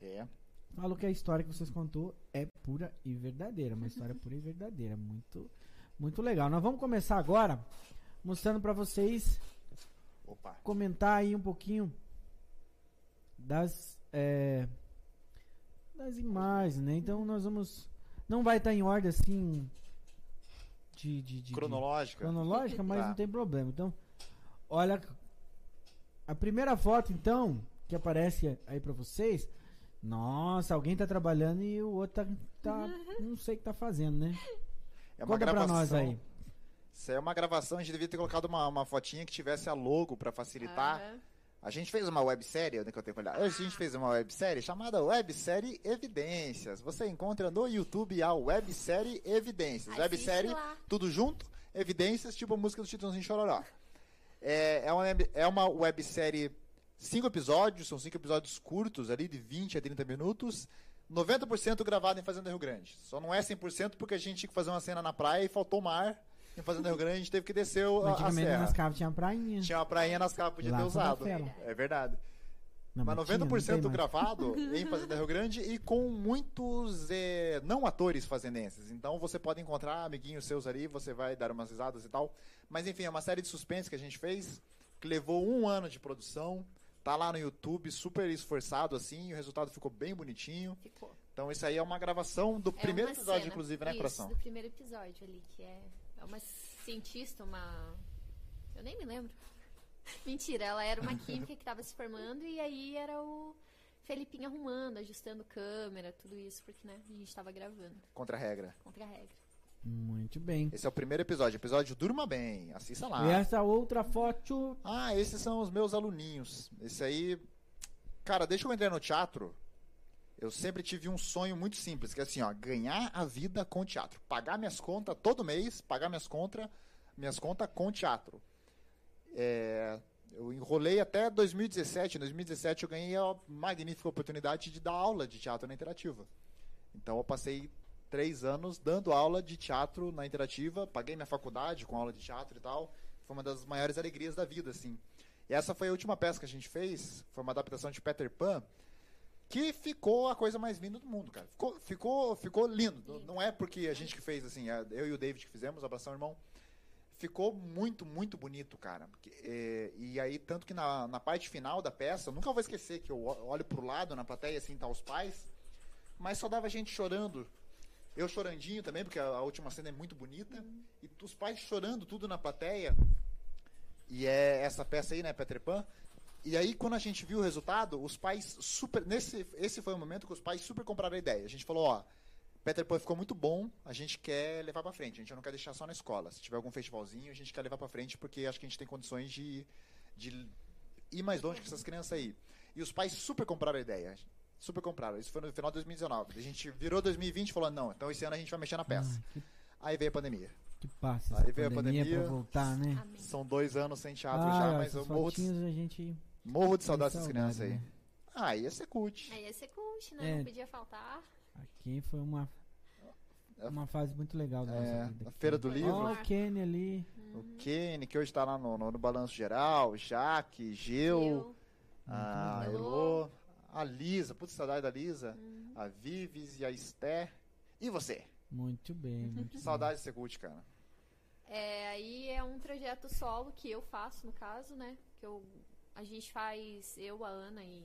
B: É.
A: falou que a história que vocês contou é pura e verdadeira. Uma história pura e verdadeira. Muito, muito legal. Nós vamos começar agora mostrando pra vocês
B: Opa.
A: comentar aí um pouquinho das é, das imagens, né? Então nós vamos não vai estar em ordem assim de, de, de- de-
B: Cronológica.
A: cronológica, mas
B: Tá.
A: não tem problema. Então, olha a primeira foto então que aparece aí pra vocês. Nossa, alguém tá trabalhando e o outro tá, tá não sei o que tá fazendo, né?
B: É uma
A: Conta pra
B: gravação.
A: nós aí.
B: Isso aí é uma gravação, a gente devia ter colocado uma, uma fotinha que tivesse a logo pra facilitar.
C: Aham.
B: A gente fez uma websérie, onde é que eu tenho que olhar? A gente fez uma websérie chamada Websérie Evidências. Você encontra no YouTube a websérie Evidências.
C: Assiste
B: websérie,
C: lá.
B: tudo junto, Evidências, tipo a música do Titãozinho Chororó. É, é, uma, web- é uma websérie, cinco episódios, são cinco episódios curtos ali, de 20 a 30 minutos. 90% gravado em Fazenda Rio Grande. Só não é 100% porque a gente tinha que fazer uma cena na praia e faltou mar. Em Fazenda Rio Grande a gente teve que descer o- a, a serra.
A: nas capas tinha uma prainha.
B: Tinha uma prainha nas capas, podia
A: Lá
B: ter
A: Santa
B: usado. É verdade.
A: Não,
B: Mas
A: tinha, não
B: 90%
A: tem mais.
B: gravado em Fazenda Rio Grande e com muitos eh, não atores fazendenses. Então você pode encontrar amiguinhos seus ali, você vai dar umas risadas e tal. Mas enfim, é uma série de suspense que a gente fez, que levou um ano de produção. Tá lá no YouTube, super esforçado assim, e o resultado ficou bem bonitinho.
C: Ficou.
B: Então isso aí é uma gravação do
C: É
B: primeiro episódio,
C: cena.
B: inclusive, né,
C: Isso,
B: coração?
C: do primeiro episódio ali, que é, é uma cientista, uma... Eu nem me lembro. Mentira, ela era uma química que tava se formando e aí era o Felipinho arrumando, ajustando câmera, tudo isso, porque, né, a gente tava gravando,
B: Contra a regra.
C: contra a regra.
A: Muito bem.
B: Esse é o primeiro episódio. Episódio Durma Bem. Assista lá.
A: E essa outra foto.
B: Ah, esses são os meus aluninhos. Esse aí. Cara, que eu entrei no teatro, eu sempre tive um sonho muito simples, que é assim, ó, ganhar a vida com teatro. Pagar minhas contas todo mês, pagar minhas contas, minhas contas com teatro. É, eu enrolei até 2017. Em 2017 eu ganhei a magnífica oportunidade de dar aula de teatro na Interativa. Então eu passei três anos dando aula de teatro na Interativa, paguei minha faculdade com aula de teatro e tal. Foi uma das maiores alegrias da vida, assim. E essa foi a última peça que a gente fez, foi uma adaptação de Peter Pan, que ficou a coisa mais linda do mundo, cara. Ficou, ficou, ficou lindo. Não- é porque a gente que fez, assim, eu e o David que fizemos, abração, irmão. Ficou muito, muito bonito, cara. É, e aí, tanto que na, na parte final da peça, nunca vou esquecer que eu olho pro lado, na plateia, assim, tá os pais, mas só dava gente chorando. Eu chorandinho também, porque a, a última cena é muito bonita. E os pais chorando tudo na plateia. E é essa peça aí, né, Peter Pan. E aí, quando a gente viu o resultado, os pais super. Nesse, esse foi o momento que os pais super compraram a ideia. A gente falou, ó, Peter Pan ficou muito bom, a gente quer levar pra frente. A gente não quer deixar só na escola. Se tiver algum festivalzinho, a gente quer levar pra frente, porque acho que a gente tem condições de, de ir mais longe com essas crianças aí. E os pais super compraram a ideia. Super compraram. Isso foi no final de 2019. A gente virou 2020 e falou, não, então esse ano a gente vai mexer na peça.
A: Ah, que,
B: Aí veio a pandemia.
A: que passa
B: Aí veio a
A: pandemia,
B: pandemia.
A: pra voltar, né?
B: São dois anos sem teatro
A: ah,
B: já, mas eu morro
A: a gente...
B: morro de saudade dessas crianças aí.
A: né?
B: Ah, ia ser cult.
C: Aí ia ser cult, né?
A: É.
C: Não podia faltar.
A: Aqui foi uma... Uma fase muito legal da
B: É,
A: nossa vida. aqui.
B: Feira do. Livro.
A: Ó, o Kenny ali.
B: O Kenny, que hoje tá lá no, no, no Balanço Geral, Jaque, Gil,
C: Eu,
B: a
C: Elô.
B: Elô, a Lisa, putz, saudade da Lisa,
C: Uhum.
B: a Vives e a Esté. E você?
A: Muito bem, muito.
B: Saudade de Secult, cara.
C: É, aí é um projeto solo que eu faço, no caso, né? Que eu, a gente faz, eu, a Ana e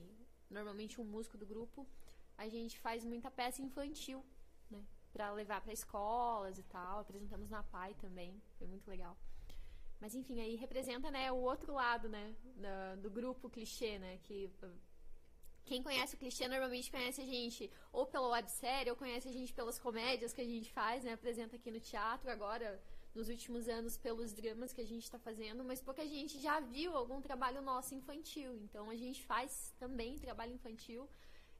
C: normalmente um músico do grupo, a gente faz muita peça infantil, né? Pra levar pra escolas e tal. Apresentamos na PAI também, foi muito legal. Mas enfim, aí representa, né, o outro lado, né, da- do grupo clichê, né, que quem conhece o clichê normalmente conhece a gente ou pela websérie ou conhece a gente pelas comédias que a gente faz, né, apresenta aqui no teatro, agora nos últimos anos pelos dramas que a gente está fazendo, mas pouca gente já viu algum trabalho nosso infantil. Então a gente faz também trabalho infantil.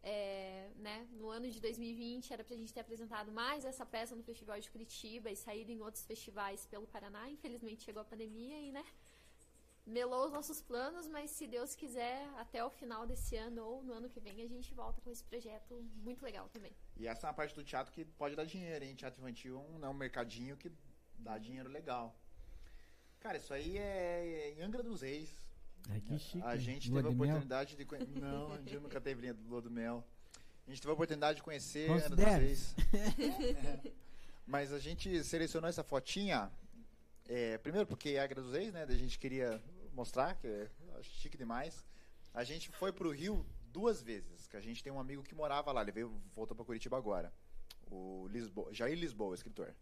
C: É, né, no ano de 2020 era pra gente ter apresentado mais essa peça no Festival de Curitiba e saído em outros festivais pelo Paraná. Infelizmente chegou a pandemia e, né, melou os nossos planos, mas se Deus quiser, até o final desse ano ou no ano que vem, a gente volta com esse projeto muito legal também.
B: E essa é uma parte do teatro que pode dar dinheiro, hein? Teatro infantil é um, é um mercadinho que dá dinheiro legal. Cara, isso aí é em Angra dos Reis.
A: Ai, que chique.
B: A gente
A: Lua
B: teve a
A: de mel.
B: oportunidade de conhecer. Não, a gente nunca teve linha do Lua do Mel. A gente teve a oportunidade de conhecer Angra dos. Reis. É. Mas a gente selecionou essa fotinha. é, primeiro porque é Angra dos Reis, né? A gente queria mostrar, que é chique demais. A gente foi pro Rio duas vezes, que a gente tem um amigo que morava lá, ele veio, voltou para Curitiba agora. O Lisboa, Jair Lisboa, escritor.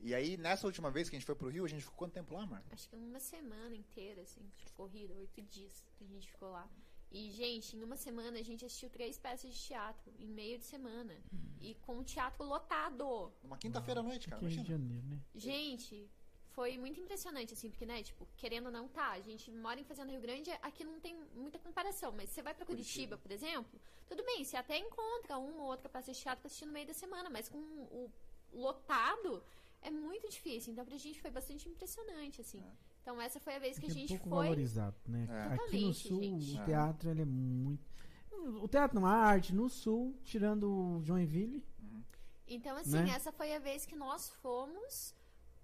B: E aí, nessa última vez que a gente foi pro Rio, a gente ficou quanto tempo lá, Mar?
C: Acho que uma semana inteira, assim, de corrida, oito dias que a gente ficou lá. E, gente, em uma semana a gente assistiu três peças de teatro, em meio de semana. E com o teatro lotado.
B: Numa quinta-feira à noite, cara.
A: É
B: Imagina.
A: Janeiro, né?
C: Gente, foi muito impressionante, assim, porque, né, tipo, querendo ou não, tá, a gente mora em Fazenda Rio Grande, aqui não tem muita comparação, mas você vai pra Curitiba, por exemplo, tudo bem, você até encontra uma ou outra peça de teatro pra assistir no meio da semana, mas com o lotado é muito difícil, então pra gente foi bastante impressionante, assim. Então essa foi a vez que a
A: Aqui é
C: gente
A: pouco
C: foi...
A: valorizado, né?
B: É.
A: Aqui no sul,
C: gente.
A: o
B: É.
A: teatro ele é muito. O teatro não, a arte no sul, tirando o Joinville,
C: Então, assim,
A: Né?
C: essa foi a vez que nós fomos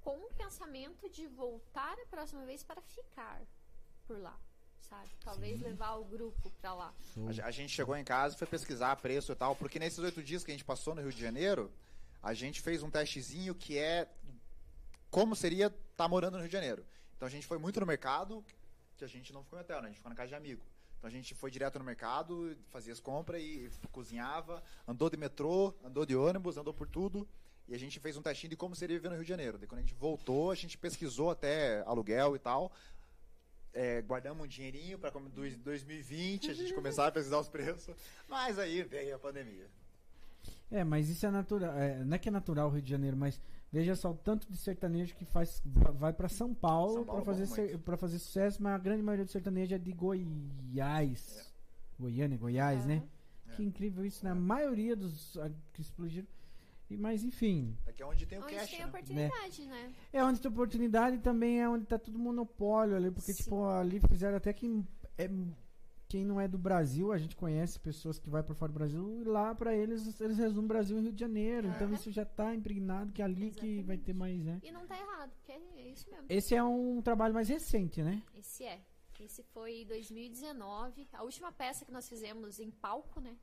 C: com o pensamento de voltar a próxima vez para ficar por lá, sabe? Talvez levar o grupo pra lá.
B: A, a gente chegou em casa e foi pesquisar preço e tal, porque nesses oito dias que a gente passou no Rio de Janeiro, a gente fez um testezinho que é como seria estar morando no Rio de Janeiro. Então a gente foi muito no mercado, que a gente não ficou em hotel, né? A gente ficou na casa de amigo. Então a gente foi direto no mercado, fazia as compras e cozinhava, andou de metrô, andou de ônibus, andou por tudo. E a gente fez um testinho de como seria viver no Rio de Janeiro. Daí quando a gente voltou, a gente pesquisou até aluguel e tal. É, guardamos um dinheirinho para 2020 a gente começar a pesquisar os preços. Mas aí veio a pandemia.
A: É, mas isso é natural. é, não é que é natural o Rio de Janeiro, mas veja só o tanto de sertanejo que faz, va- vai pra São Paulo,
B: Paulo
A: fazer, ser-
B: muito.
A: pra fazer sucesso, mas a grande maioria do sertanejo é de Goiás. Goiânia, Goiás, né?
B: É.
A: Que incrível isso, né? A maioria dos que explodiram. E, mas enfim,
B: É que é onde tem o
C: Onde
B: cash,
C: tem
B: né?
C: oportunidade, né?
A: é onde tem oportunidade e também é onde tá tudo monopólio ali, porque
C: Sim.
A: tipo, ali fizeram até que é, quem não é do Brasil, a gente conhece pessoas que vai para fora do Brasil e lá pra eles eles resumem Brasil e Rio de Janeiro, então isso já tá impregnado que é ali que vai ter mais, né?
C: E não tá errado, porque é isso mesmo.
A: Esse é um trabalho mais recente, né?
C: Esse é. Esse foi 2019. A última peça que nós fizemos em palco, né?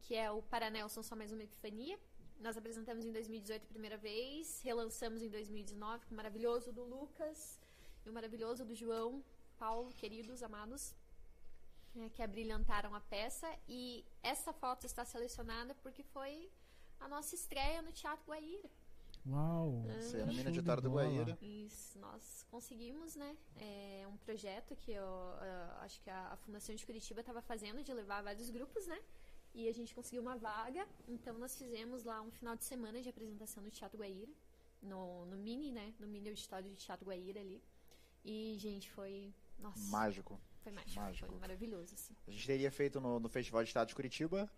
C: Que é o Paranelson Só Mais Uma Epifania. Nós apresentamos em 2018 a primeira vez. Relançamos em 2019 com o maravilhoso do Lucas e o maravilhoso do João. Paulo, queridos, amados. Né, que abrilhantaram a peça. E essa foto está selecionada porque foi a nossa estreia no Teatro Guaíra.
A: Uau.
B: Você é na mina
A: Show
B: de Otário do. Guaíra.
C: Isso, nós conseguimos, né? É um projeto que eu ah, acho que a, a Fundação de Curitiba estava fazendo de levar vários grupos, né? E a gente conseguiu uma vaga, então nós fizemos lá um final de semana de apresentação no Teatro Guaíra, no, no mini, né? No mini auditório de Teatro Guaíra ali. E, gente, foi. Nossa,
B: Mágico.
C: Foi mágico,
B: mágico.
C: foi maravilhoso, assim.
B: A gente teria feito no, no Festival de Estado de Curitiba,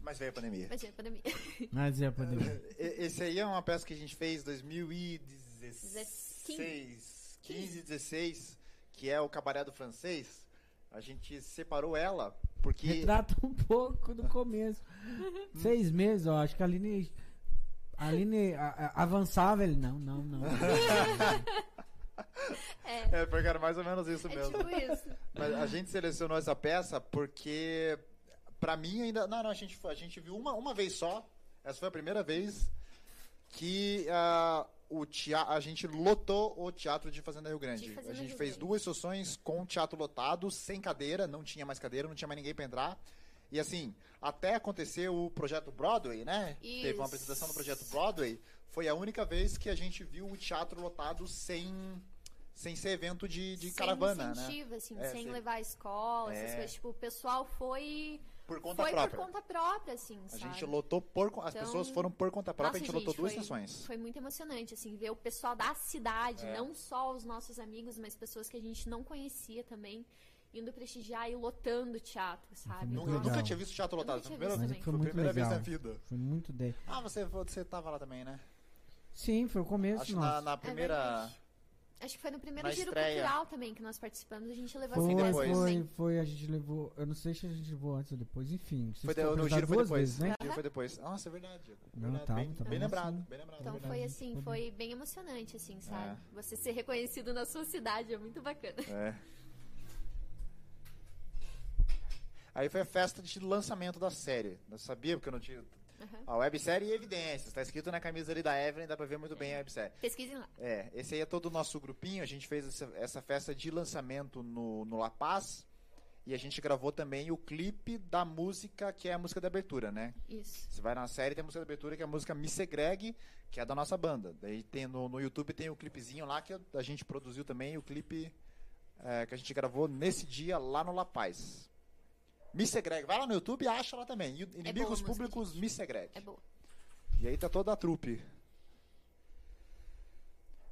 B: mas veio a pandemia.
C: Mas é a pandemia.
A: Mas é a pandemia.
B: E- Esse aí é uma peça que a gente fez em 2016, 15, 16, que é o Cabaré do Francês. A gente separou ela porque
A: Retrata um pouco do começo. Seis meses, ó. Acho que a Aline. A Aline a- a- avançava ele. Não, não, não.
C: É,
B: porque era mais ou menos isso
C: é
B: mesmo.
C: tipo isso.
B: Mas a gente selecionou essa peça porque pra mim ainda. Não, não, a gente, a gente viu uma, uma vez só. Essa foi a primeira vez que ah, o tea- a gente lotou o Teatro de Fazenda Rio Grande.
C: De Fazenda
B: a gente
C: Rio
B: fez
C: Grande.
B: duas sessões com o teatro lotado, sem cadeira, não tinha mais cadeira, não tinha mais ninguém pra entrar. E assim, até acontecer o projeto Broadway, né? Teve uma
C: Isso.
B: apresentação do projeto Broadway. Foi a única vez que a gente viu o teatro lotado sem, sem ser evento de, de
C: sem
B: caravana, né?
C: assim,
B: É,
C: sem
B: sem-
C: levar a escola, essas
B: É.
C: coisas. Tipo, o pessoal foi.
B: Por conta
C: foi
B: própria.
C: por conta própria, assim,
B: A
C: sabe?
B: gente lotou por. As
C: Então,
B: pessoas foram por conta própria,
C: Nossa,
B: a gente lotou duas
C: foi,
B: sessões.
C: Foi muito emocionante, assim, ver o pessoal da cidade,
B: É.
C: não só os nossos amigos, mas pessoas que a gente não conhecia também, indo prestigiar e lotando o teatro, sabe?
A: muito
B: Nu- Eu
A: legal.
B: nunca tinha visto teatro lotado.
C: nunca
B: Foi a primeira, foi
A: Foi
B: primeira vez
A: legal.
B: na vida.
A: Foi muito de.
B: Ah, você, você tava lá também, né?
A: Sim, foi o começo
B: Acho
A: nosso.
B: na, na
C: É
B: primeira.
C: verdade. Acho que foi no primeiro
B: Na
C: giro
B: estreia.
C: cultural também que nós participamos, a gente levou
A: Foi,
C: assim
B: depois.
A: foi,
C: também.
A: foi, a gente levou. Eu não sei se a gente levou antes ou depois, enfim. vocês
B: Foi de- no giro foi depois.
A: vezes, né?
B: No giro foi depois. Nossa, é verdade.
A: Não,
B: Verdade,
A: tava,
B: bem,
A: tava
B: bem lembrado,
A: sim.
B: bem lembrado.
C: Então
B: verdade.
C: foi assim,
A: Foi
C: foi bem emocionante, assim, sabe?
B: É.
C: Você ser reconhecido na sua cidade é muito bacana.
B: É. Aí foi a festa de lançamento da série. Eu sabia porque eu não tinha.
C: Aham.
B: A websérie e evidências. Tá escrito na camisa ali da Evelyn, dá pra ver muito bem a websérie.
C: Pesquisem lá.
B: É, esse aí é todo o nosso grupinho. A gente fez essa, essa festa de lançamento no, no La Paz. E a gente gravou também o clipe da música, que é a música da abertura, né?
C: Isso.
B: Você vai na série, tem a música da abertura, que é a música Me Segreg, que é da nossa banda. Daí tem no, no YouTube tem o clipezinho lá que a gente produziu também, o clipe é, que a gente gravou nesse dia lá no La Paz. Me Segreg, vai lá no YouTube e acha lá também. Inimigos
C: boa a música,
B: Públicos Me Segreg.
C: É boa.
B: E aí tá toda a trupe.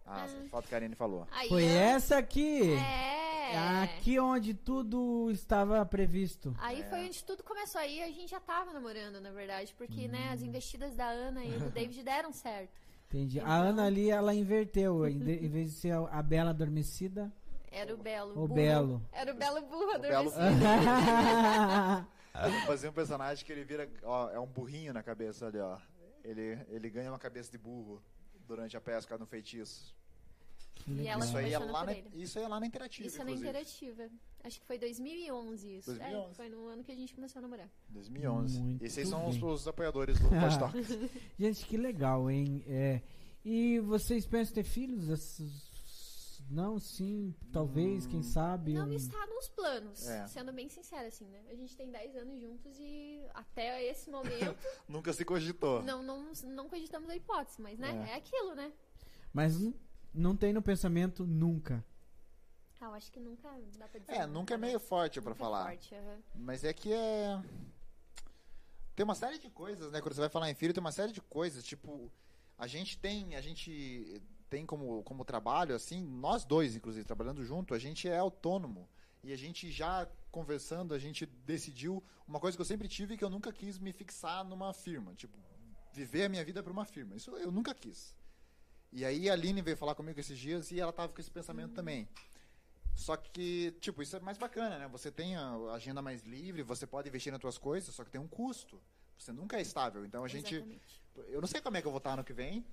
B: Ah, essa foto que a Karine falou.
C: Aí,
A: Foi
C: ó,
A: essa aqui.
C: É.
A: Aqui onde tudo estava previsto.
C: Aí
B: É.
C: foi onde tudo começou. Aí a gente já tava namorando, na verdade, porque, né,
A: Hum.
C: as investidas da Ana e do David deram certo.
A: Entendi.
C: Então-
A: A Ana ali, ela inverteu. Em, vez de ser a, a Bela Adormecida,
C: Era o Belo.
A: o
C: burro.
A: Belo.
C: Era o Belo burro
B: Belo-
C: adormecido.
B: Fazer um personagem que ele vira. Ó, é um burrinho na cabeça ali, ó. Ele, ele ganha uma cabeça de burro durante a pesca no feitiço.
C: E
B: Isso aí, é lá na, isso aí é lá na Interativa,
C: Isso é na. Interativa. Acho que foi 2011 isso.
B: 2011.
C: É, foi no ano que a gente começou a namorar.
B: 2011.
A: Muito
B: Esses são os, os apoiadores do Pod Talk.
A: Gente, que legal, hein? É, e vocês pensam em ter filhos? Esses- Não, sim, talvez, quem sabe.
C: Não
A: um-
C: está nos planos,
B: É.
C: sendo bem sincera, assim, né? A gente tem 10 anos juntos e até esse momento
B: Nunca se cogitou.
C: não, não, não cogitamos a hipótese, mas, né?
B: É.
C: É, aquilo, né?
A: Mas não tem no pensamento nunca.
C: Ah, eu acho que nunca dá pra dizer.
B: É, nunca é
C: né?
B: meio forte pra
C: Nunca é
B: falar.
C: forte, aham.
B: Mas é que é. Tem uma série de coisas, né? Quando você vai falar em filho, tem uma série de coisas. Tipo, a gente tem. A gente tem como, como trabalho, assim, nós dois, inclusive, trabalhando junto, a gente é autônomo. E a gente já conversando, a gente decidiu uma coisa que eu sempre tive que eu nunca quis me fixar numa firma. Tipo, viver a minha vida para uma firma. Isso eu nunca quis. E aí a Aline veio falar comigo esses dias e ela tava com esse pensamento também. Só que, tipo, isso é mais bacana, né? Você tem a agenda mais livre, você pode investir nas suas coisas, só que tem um custo. Você nunca é estável. Então a gente.
C: Exatamente.
B: Eu não sei como é que eu vou estar ano que vem.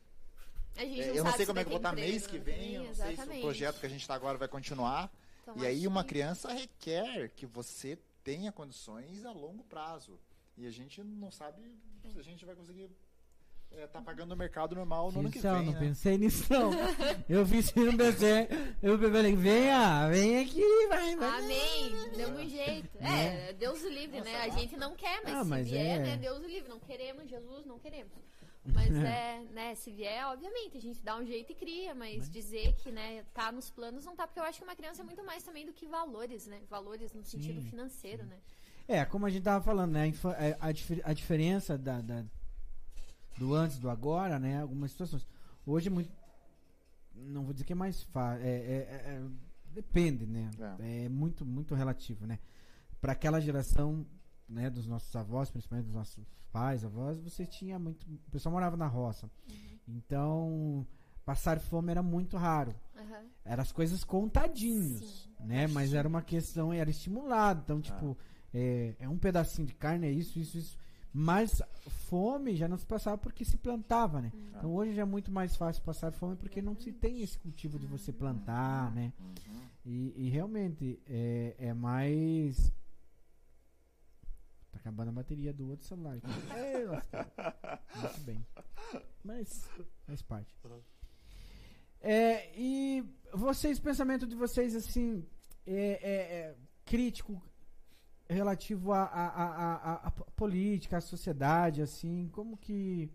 C: A gente
B: É,
C: não
B: eu não
C: sabe
B: sei
C: se
B: como é que eu vou
C: vai
B: estar mês que vem. Eu não sei se o projeto que a gente está agora vai continuar.
C: Então,
B: e aí uma criança requer que você tenha condições a longo prazo. E a gente não sabe se a gente vai conseguir estar pagando o mercado normal no ano que vem.
A: não
B: né?
A: pensei nisso, não. eu vi isso no PC. Eu falei, venha, vem aqui, vai, vai.
C: Amém, deu um jeito. É, Deus o livre, né? A gente não quer, mas
A: Ah,
C: se
A: mas
C: vier,
A: é.
C: né? Deus o livre. Não queremos, Jesus, não queremos. Mas é, né, se vier, obviamente, a gente dá um jeito e cria, mas dizer que, né, tá nos planos não tá, porque eu acho que uma criança é muito mais também do que valores, né? Valores no sentido
A: Sim,
C: financeiro, né?
A: É, como a gente tava falando, né? A, é, a a diferença da, da- do antes do agora, né? Algumas situações. Hoje é muito. Não vou dizer que é mais fácil. É, é- é- depende, né? É. muito, muito relativo, né? Para aquela geração, né, dos nossos avós, principalmente dos nossos pais, avós, você tinha muito. O pessoal morava na roça. Então, passar fome era muito raro.
C: Aham.
A: Eram as coisas contadinhos,
C: Sim.
A: né? Mas era uma questão, era estimulado. Então, tipo, é, é um pedacinho de carne, é isso, isso, isso. Mas fome já não se passava porque se plantava, né? Então hoje já é muito mais fácil passar fome porque não se tem esse cultivo de você plantar, né? E, e realmente é, é mais. Acabando a bateria do outro celular. Ei. Muito bem. Mas faz parte. É, e vocês, pensamento de vocês, assim, é, é, é crítico relativo à a, a, a, a, política, à sociedade, assim, como que,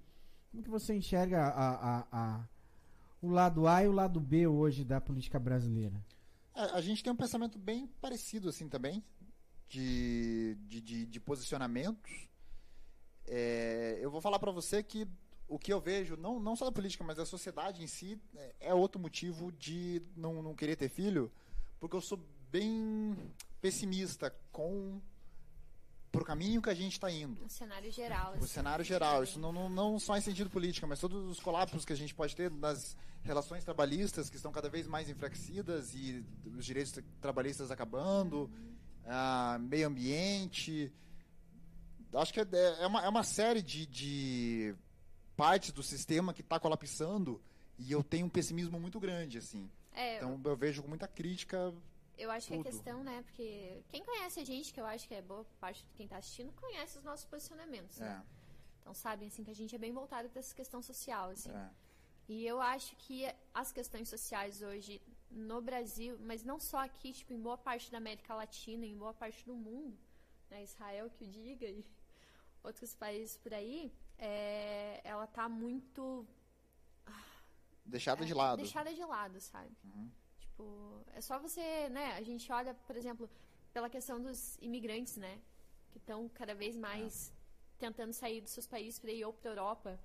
A: como que você enxerga a, a, a, o lado A e o lado B hoje da política brasileira?
B: A, a gente tem um pensamento bem parecido, assim, também, de, de, de, de posicionamentos. É, eu vou falar para você que o que eu vejo, não, não só da política, mas da sociedade em si, é, é outro motivo de não, não querer ter filho, porque eu sou bem pessimista com pro caminho que a gente está indo.
C: O cenário geral.
B: O assim. cenário geral. Isso não, não, não só em sentido político, mas todos os colapsos que a gente pode ter nas relações trabalhistas que estão cada vez mais enfraquecidas e os direitos trabalhistas acabando, uhum. Ah, meio ambiente. Acho que é, é, uma, é uma série de, de partes do sistema que está colapsando e eu tenho um pessimismo muito grande, assim. É, então eu vejo com muita crítica
C: eu acho Tudo. que a questão, né, porque quem conhece a gente, que eu acho que é boa parte de quem está assistindo, conhece os nossos posicionamentos, né? É. Então sabem, assim, que a gente é bem voltado para essa questão social, assim. É. E eu acho que as questões sociais hoje no Brasil, mas não só aqui, tipo, em boa parte da América Latina, em boa parte do mundo, né, Israel que o diga e outros países por aí, é, ela tá muito...
B: Deixada é, de lado.
C: Deixada de lado, sabe? Uhum. Tipo, é só você, né? A gente olha, por exemplo, pela questão dos imigrantes, né? Que estão cada vez mais é. tentando sair dos seus países para ir ou para Europa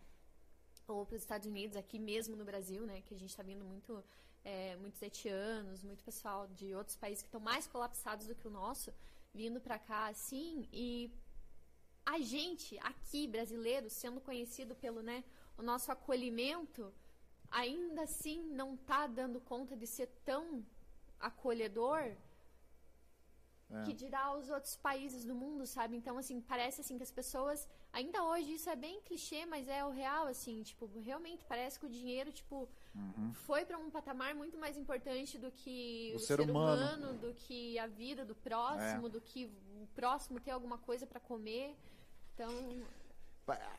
C: ou para os Estados Unidos, aqui mesmo no Brasil, né? Que a gente está vendo muito, é, muitos haitianos, muito pessoal de outros países que estão mais colapsados do que o nosso, vindo para cá, assim, e a gente aqui, brasileiros, sendo conhecido pelo, né, o nosso acolhimento, ainda assim não está dando conta de ser tão acolhedor é. que dirá aos outros países do mundo, sabe? Então, assim, parece assim que as pessoas. Ainda hoje isso é bem clichê, mas é o real, assim, tipo, realmente parece que o dinheiro, tipo, uhum. foi para um patamar muito mais importante do que
B: o, o ser, ser humano. humano.
C: do que a vida do próximo, é. do que o próximo ter alguma coisa para comer. Então,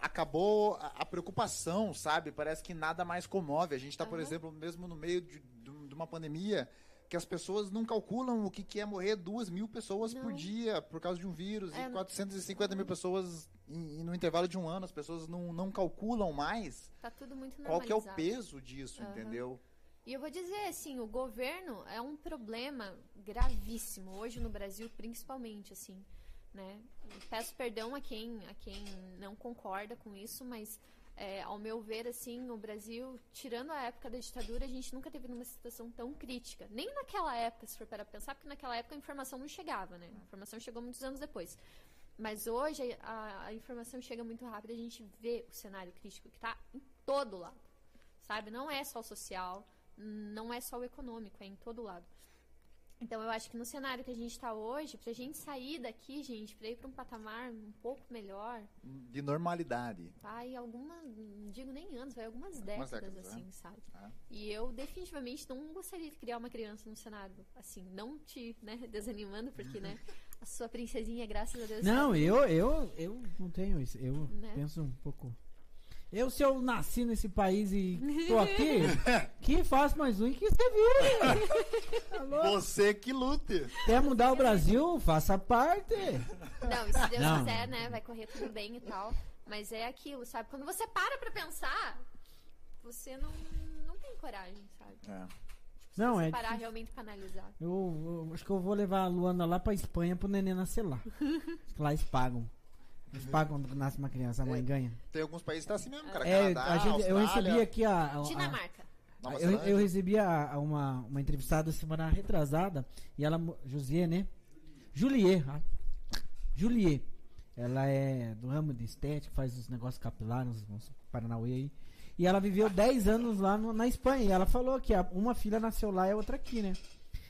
B: acabou a, preocupação, sabe? Parece que nada mais comove. A gente está, uhum. por exemplo, mesmo no meio de, de, uma pandemia, que as pessoas não calculam o que, que é morrer duas mil pessoas não. por dia por causa de um vírus é, e 450 mil pessoas no intervalo de um ano. As pessoas não, não calculam mais.
C: Tá tudo muito
B: Qual que é o peso disso, uhum. entendeu?
C: E eu vou dizer assim, o governo é um problema gravíssimo hoje no Brasil, principalmente assim né? Peço perdão a quem, a quem não concorda com isso, mas é, ao meu ver, assim, no Brasil, tirando a época da ditadura, a gente nunca teve numa situação tão crítica. Nem naquela época, se for para pensar, porque naquela época a informação não chegava, né? A informação chegou muitos anos depois. Mas hoje a, a informação chega muito rápido, a gente vê o cenário crítico que está em todo lado, sabe? Não é só o social, não é só o econômico, é em todo lado. Então eu acho que no cenário que a gente está hoje, pra gente sair daqui, gente, pra ir para um patamar um pouco melhor.
B: De normalidade.
C: Vai algumas, não digo nem anos, vai algumas décadas, algumas décadas assim, é. sabe? É. E eu definitivamente não gostaria de criar uma criança num cenário assim, não te, né, desanimando, porque, né, a sua princesinha, graças a Deus.
A: Não, eu, eu, eu não tenho isso. Eu né? penso um pouco eu, se eu nasci nesse país e tô aqui, que faço mais um que você viu.
B: você que lute.
A: Quer mudar o Brasil? Faça parte.
C: Não, se Deus não. quiser, né? Vai correr tudo bem e tal. Mas é aquilo, sabe? Quando você para pra pensar, você não, não tem coragem, sabe? É.
A: Não,
C: você
A: é.
C: parar difícil. realmente pra analisar.
A: Eu, eu, acho que eu vou levar a Luana lá pra Espanha pro neném nascer lá. lá eles pagam. Eles pagam quando nasce uma criança, a mãe é, ganha.
B: Tem alguns países que tá assim mesmo, cara.
A: É, Canadá, a gente, eu recebi aqui a. a
C: Dinamarca.
A: A, eu, eu, recebi a, a uma, uma entrevistada semana retrasada e ela. Josier, né? Juliet. Ah, Juliet. Ela é do ramo de estética, faz os negócios capilares, uns Paranauê aí. E ela viveu 10 anos lá no, na Espanha. E ela falou que a, uma filha nasceu lá e a outra aqui, né?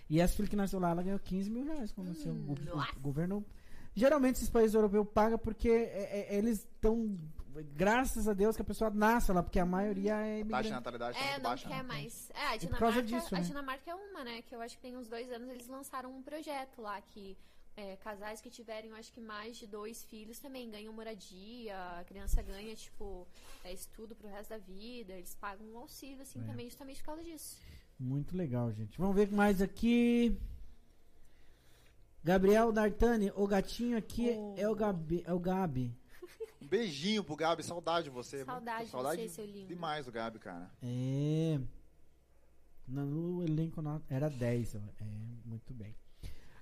A: E essa filha que nasceu lá, ela ganhou 15 mil reais. Como hum, o, o, o governo Geralmente esses países europeus pagam porque é, é, eles estão. Graças a Deus que a pessoa nasce lá, porque a maioria é
B: imigrante. Baixa natalidade
C: é,
B: não
C: baixa, quer né? mais. É, a Dinamarca, disso, a né? Dinamarca é uma, né? Que eu acho que tem uns dois anos eles lançaram um projeto lá que é, casais que tiverem, eu acho que mais de dois filhos também ganham moradia, a criança ganha, tipo, é, estudo pro resto da vida, eles pagam um auxílio, assim,
A: É.
C: também, justamente por causa disso.
A: Muito legal, gente. Vamos ver mais aqui. Gabriel D'Artani, o gatinho aqui
C: Oh.
A: é o Gabi, é o Gabi.
B: Um beijinho pro Gabi, saudade de você.
C: Saudade de
B: saudade
C: você, seu lindo.
B: demais do Gabi, cara.
A: É. No, elenco era 10. ó. É, muito bem.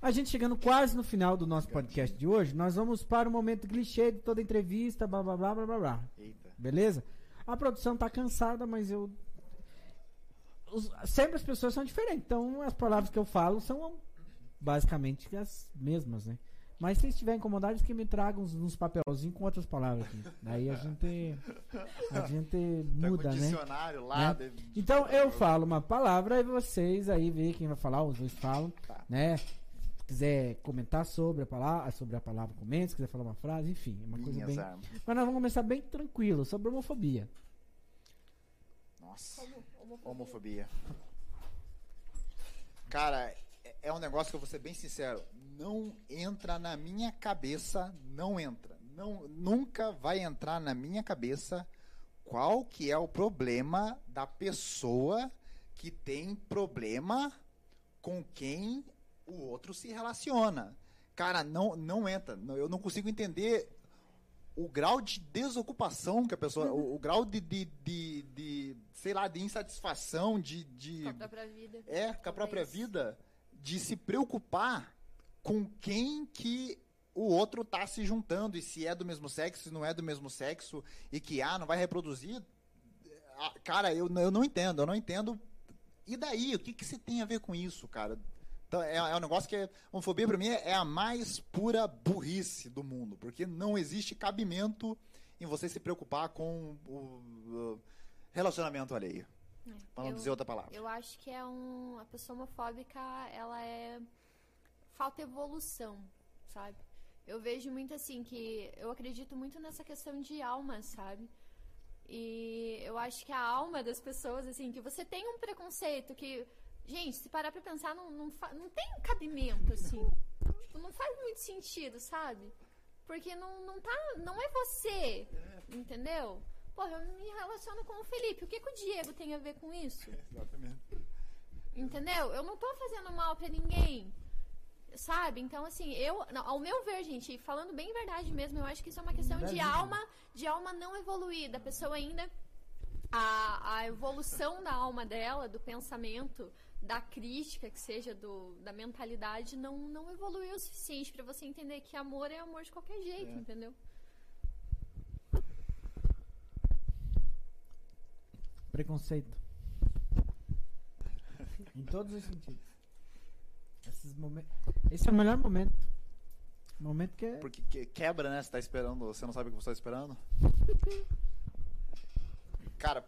A: A gente chegando quase no final do nosso podcast de hoje, nós vamos para o momento clichê de toda entrevista, blá blá blá blá blá blá.
B: Eita.
A: Beleza? A produção tá cansada, mas eu. os- sempre as pessoas são diferentes. Então as palavras que eu falo são basicamente as mesmas, né? Mas se estiver incomodado, que me tragam uns, uns papelzinhos com outras palavras aqui. Daí a gente. A gente
B: Tá
A: muda, né?
B: dicionário lá.
A: Né?
B: de-
A: Então eu falo uma palavra e vocês aí veem quem vai falar, os dois falam,
B: Tá.
A: né? Se quiser comentar sobre a palavra, sobre a palavra, comente, se quiser falar uma frase, enfim, é uma coisa
B: Minhas
A: bem.
B: armas.
A: Mas nós vamos começar bem tranquilo, sobre homofobia.
B: Nossa.
C: Homofobia.
B: Homofobia. Cara, é- um negócio que eu vou ser bem sincero. Não entra na minha cabeça, não entra. Não, nunca vai entrar na minha cabeça qual que é o problema da pessoa que tem problema com quem o outro se relaciona. Cara, não, não entra. Eu não consigo entender o grau de desocupação que a pessoa. o, o grau de, de, de, de, sei lá, de insatisfação, de. de
C: Com a própria vida.
B: é, com a própria vida, de se preocupar com quem que o outro tá se juntando, e se é do mesmo sexo, se não é do mesmo sexo, e que, ah, não vai reproduzir. Ah, Cara, eu, eu não entendo, eu não entendo. E daí, o que que você tem a ver com isso, cara? Então, é, é um negócio que, é, homofobia pra mim é a mais pura burrice do mundo, porque não existe cabimento em você se preocupar com o, o relacionamento alheio,
C: É,
B: não
C: eu-
B: dizer outra palavra.
C: Eu acho que é um. A pessoa homofóbica, ela é. Falta evolução, sabe? Eu vejo muito assim que. Eu acredito muito nessa questão de alma, sabe? E eu acho que a alma das pessoas, assim, que você tem um preconceito que. Gente, se parar pra pensar, não, não, não tem cabimento, assim. Não faz muito sentido, sabe? Porque não, não tá. Não é você. Entendeu? Porra, eu me relaciono com o Felipe. O que, que o Diego tem a ver com isso?
B: Exatamente.
C: Entendeu? Eu não tô fazendo mal pra ninguém. Sabe? Então, assim, eu. não, ao meu ver, gente, falando bem verdade mesmo, eu acho que isso é uma questão de
A: Verdade.
C: alma, de alma não evoluída. A pessoa ainda. A, a evolução da alma dela, do pensamento, da crítica, que seja do, da mentalidade, não, não evoluiu o suficiente pra você entender que amor é amor de qualquer jeito,
B: É.
C: entendeu?
A: Preconceito. em todos os sentidos. Esse é o melhor momento. Momento que é.
B: Porque que- quebra, né? Você tá esperando, você não sabe o que você tá esperando. Cara,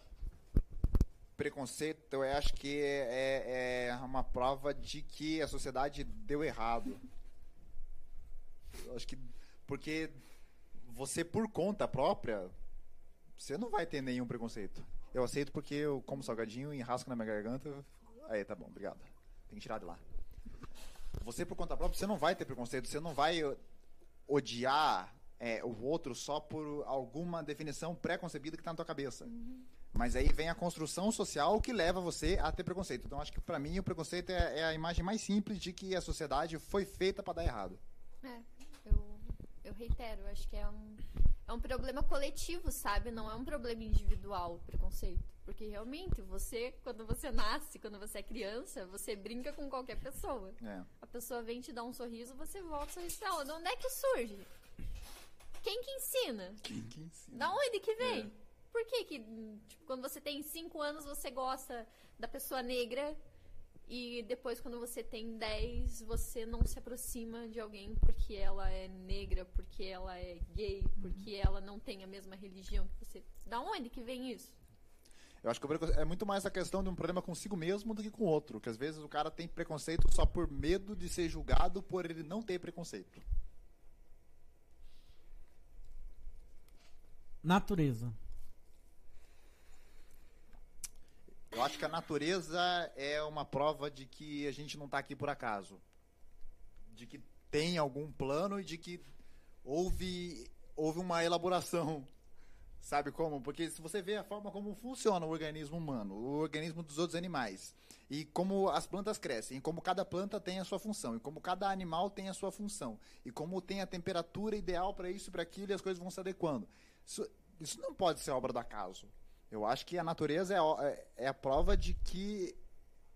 B: preconceito, eu acho que é, é uma prova de que a sociedade deu errado. Eu acho que porque você por conta própria, você não vai ter nenhum preconceito. Eu aceito porque eu como salgadinho e enrasco na minha garganta. Aí, tá bom, obrigado. Tem que tirar de lá. Você por conta própria, você não vai ter preconceito, você não vai odiar é, o outro só por alguma definição pré-concebida que está na tua cabeça. Mas aí vem a construção social que leva você a ter preconceito. Então acho que para mim o preconceito é, é a imagem mais simples de que a sociedade foi feita para dar errado.
C: É, eu, reitero, acho que é um, é um problema coletivo, sabe? Não é um problema individual o preconceito. Porque realmente, você, quando você nasce, quando você é criança, você brinca com qualquer pessoa.
B: É.
C: A pessoa vem te dar um sorriso, você volta o sorriso pra ela. De onde é que surge? Quem que ensina?
B: Quem que ensina?
C: Da onde que vem?
B: É.
C: Por que que, tipo, quando você tem 5 anos, você gosta da pessoa negra e depois, quando você tem 10, você não se aproxima de alguém porque ela é negra, porque ela é gay, porque ela não tem a mesma religião que você. Da onde que vem isso?
B: Eu acho que é muito mais a questão de um problema consigo mesmo do que com o outro. Que às vezes o cara tem preconceito só por medo de ser julgado por ele não ter preconceito.
A: Natureza.
B: Eu acho que a natureza é uma prova de que a gente não está aqui por acaso. De que tem algum plano e de que houve, houve uma elaboração. Sabe como? Porque se você vê a forma como funciona o organismo humano, o organismo dos outros animais, e como as plantas crescem, e como cada planta tem a sua função, e como cada animal tem a sua função, e como tem a temperatura ideal para isso e para aquilo, e as coisas vão se adequando. Isso, isso não pode ser obra do acaso. Eu acho que a natureza é, é, é a prova de que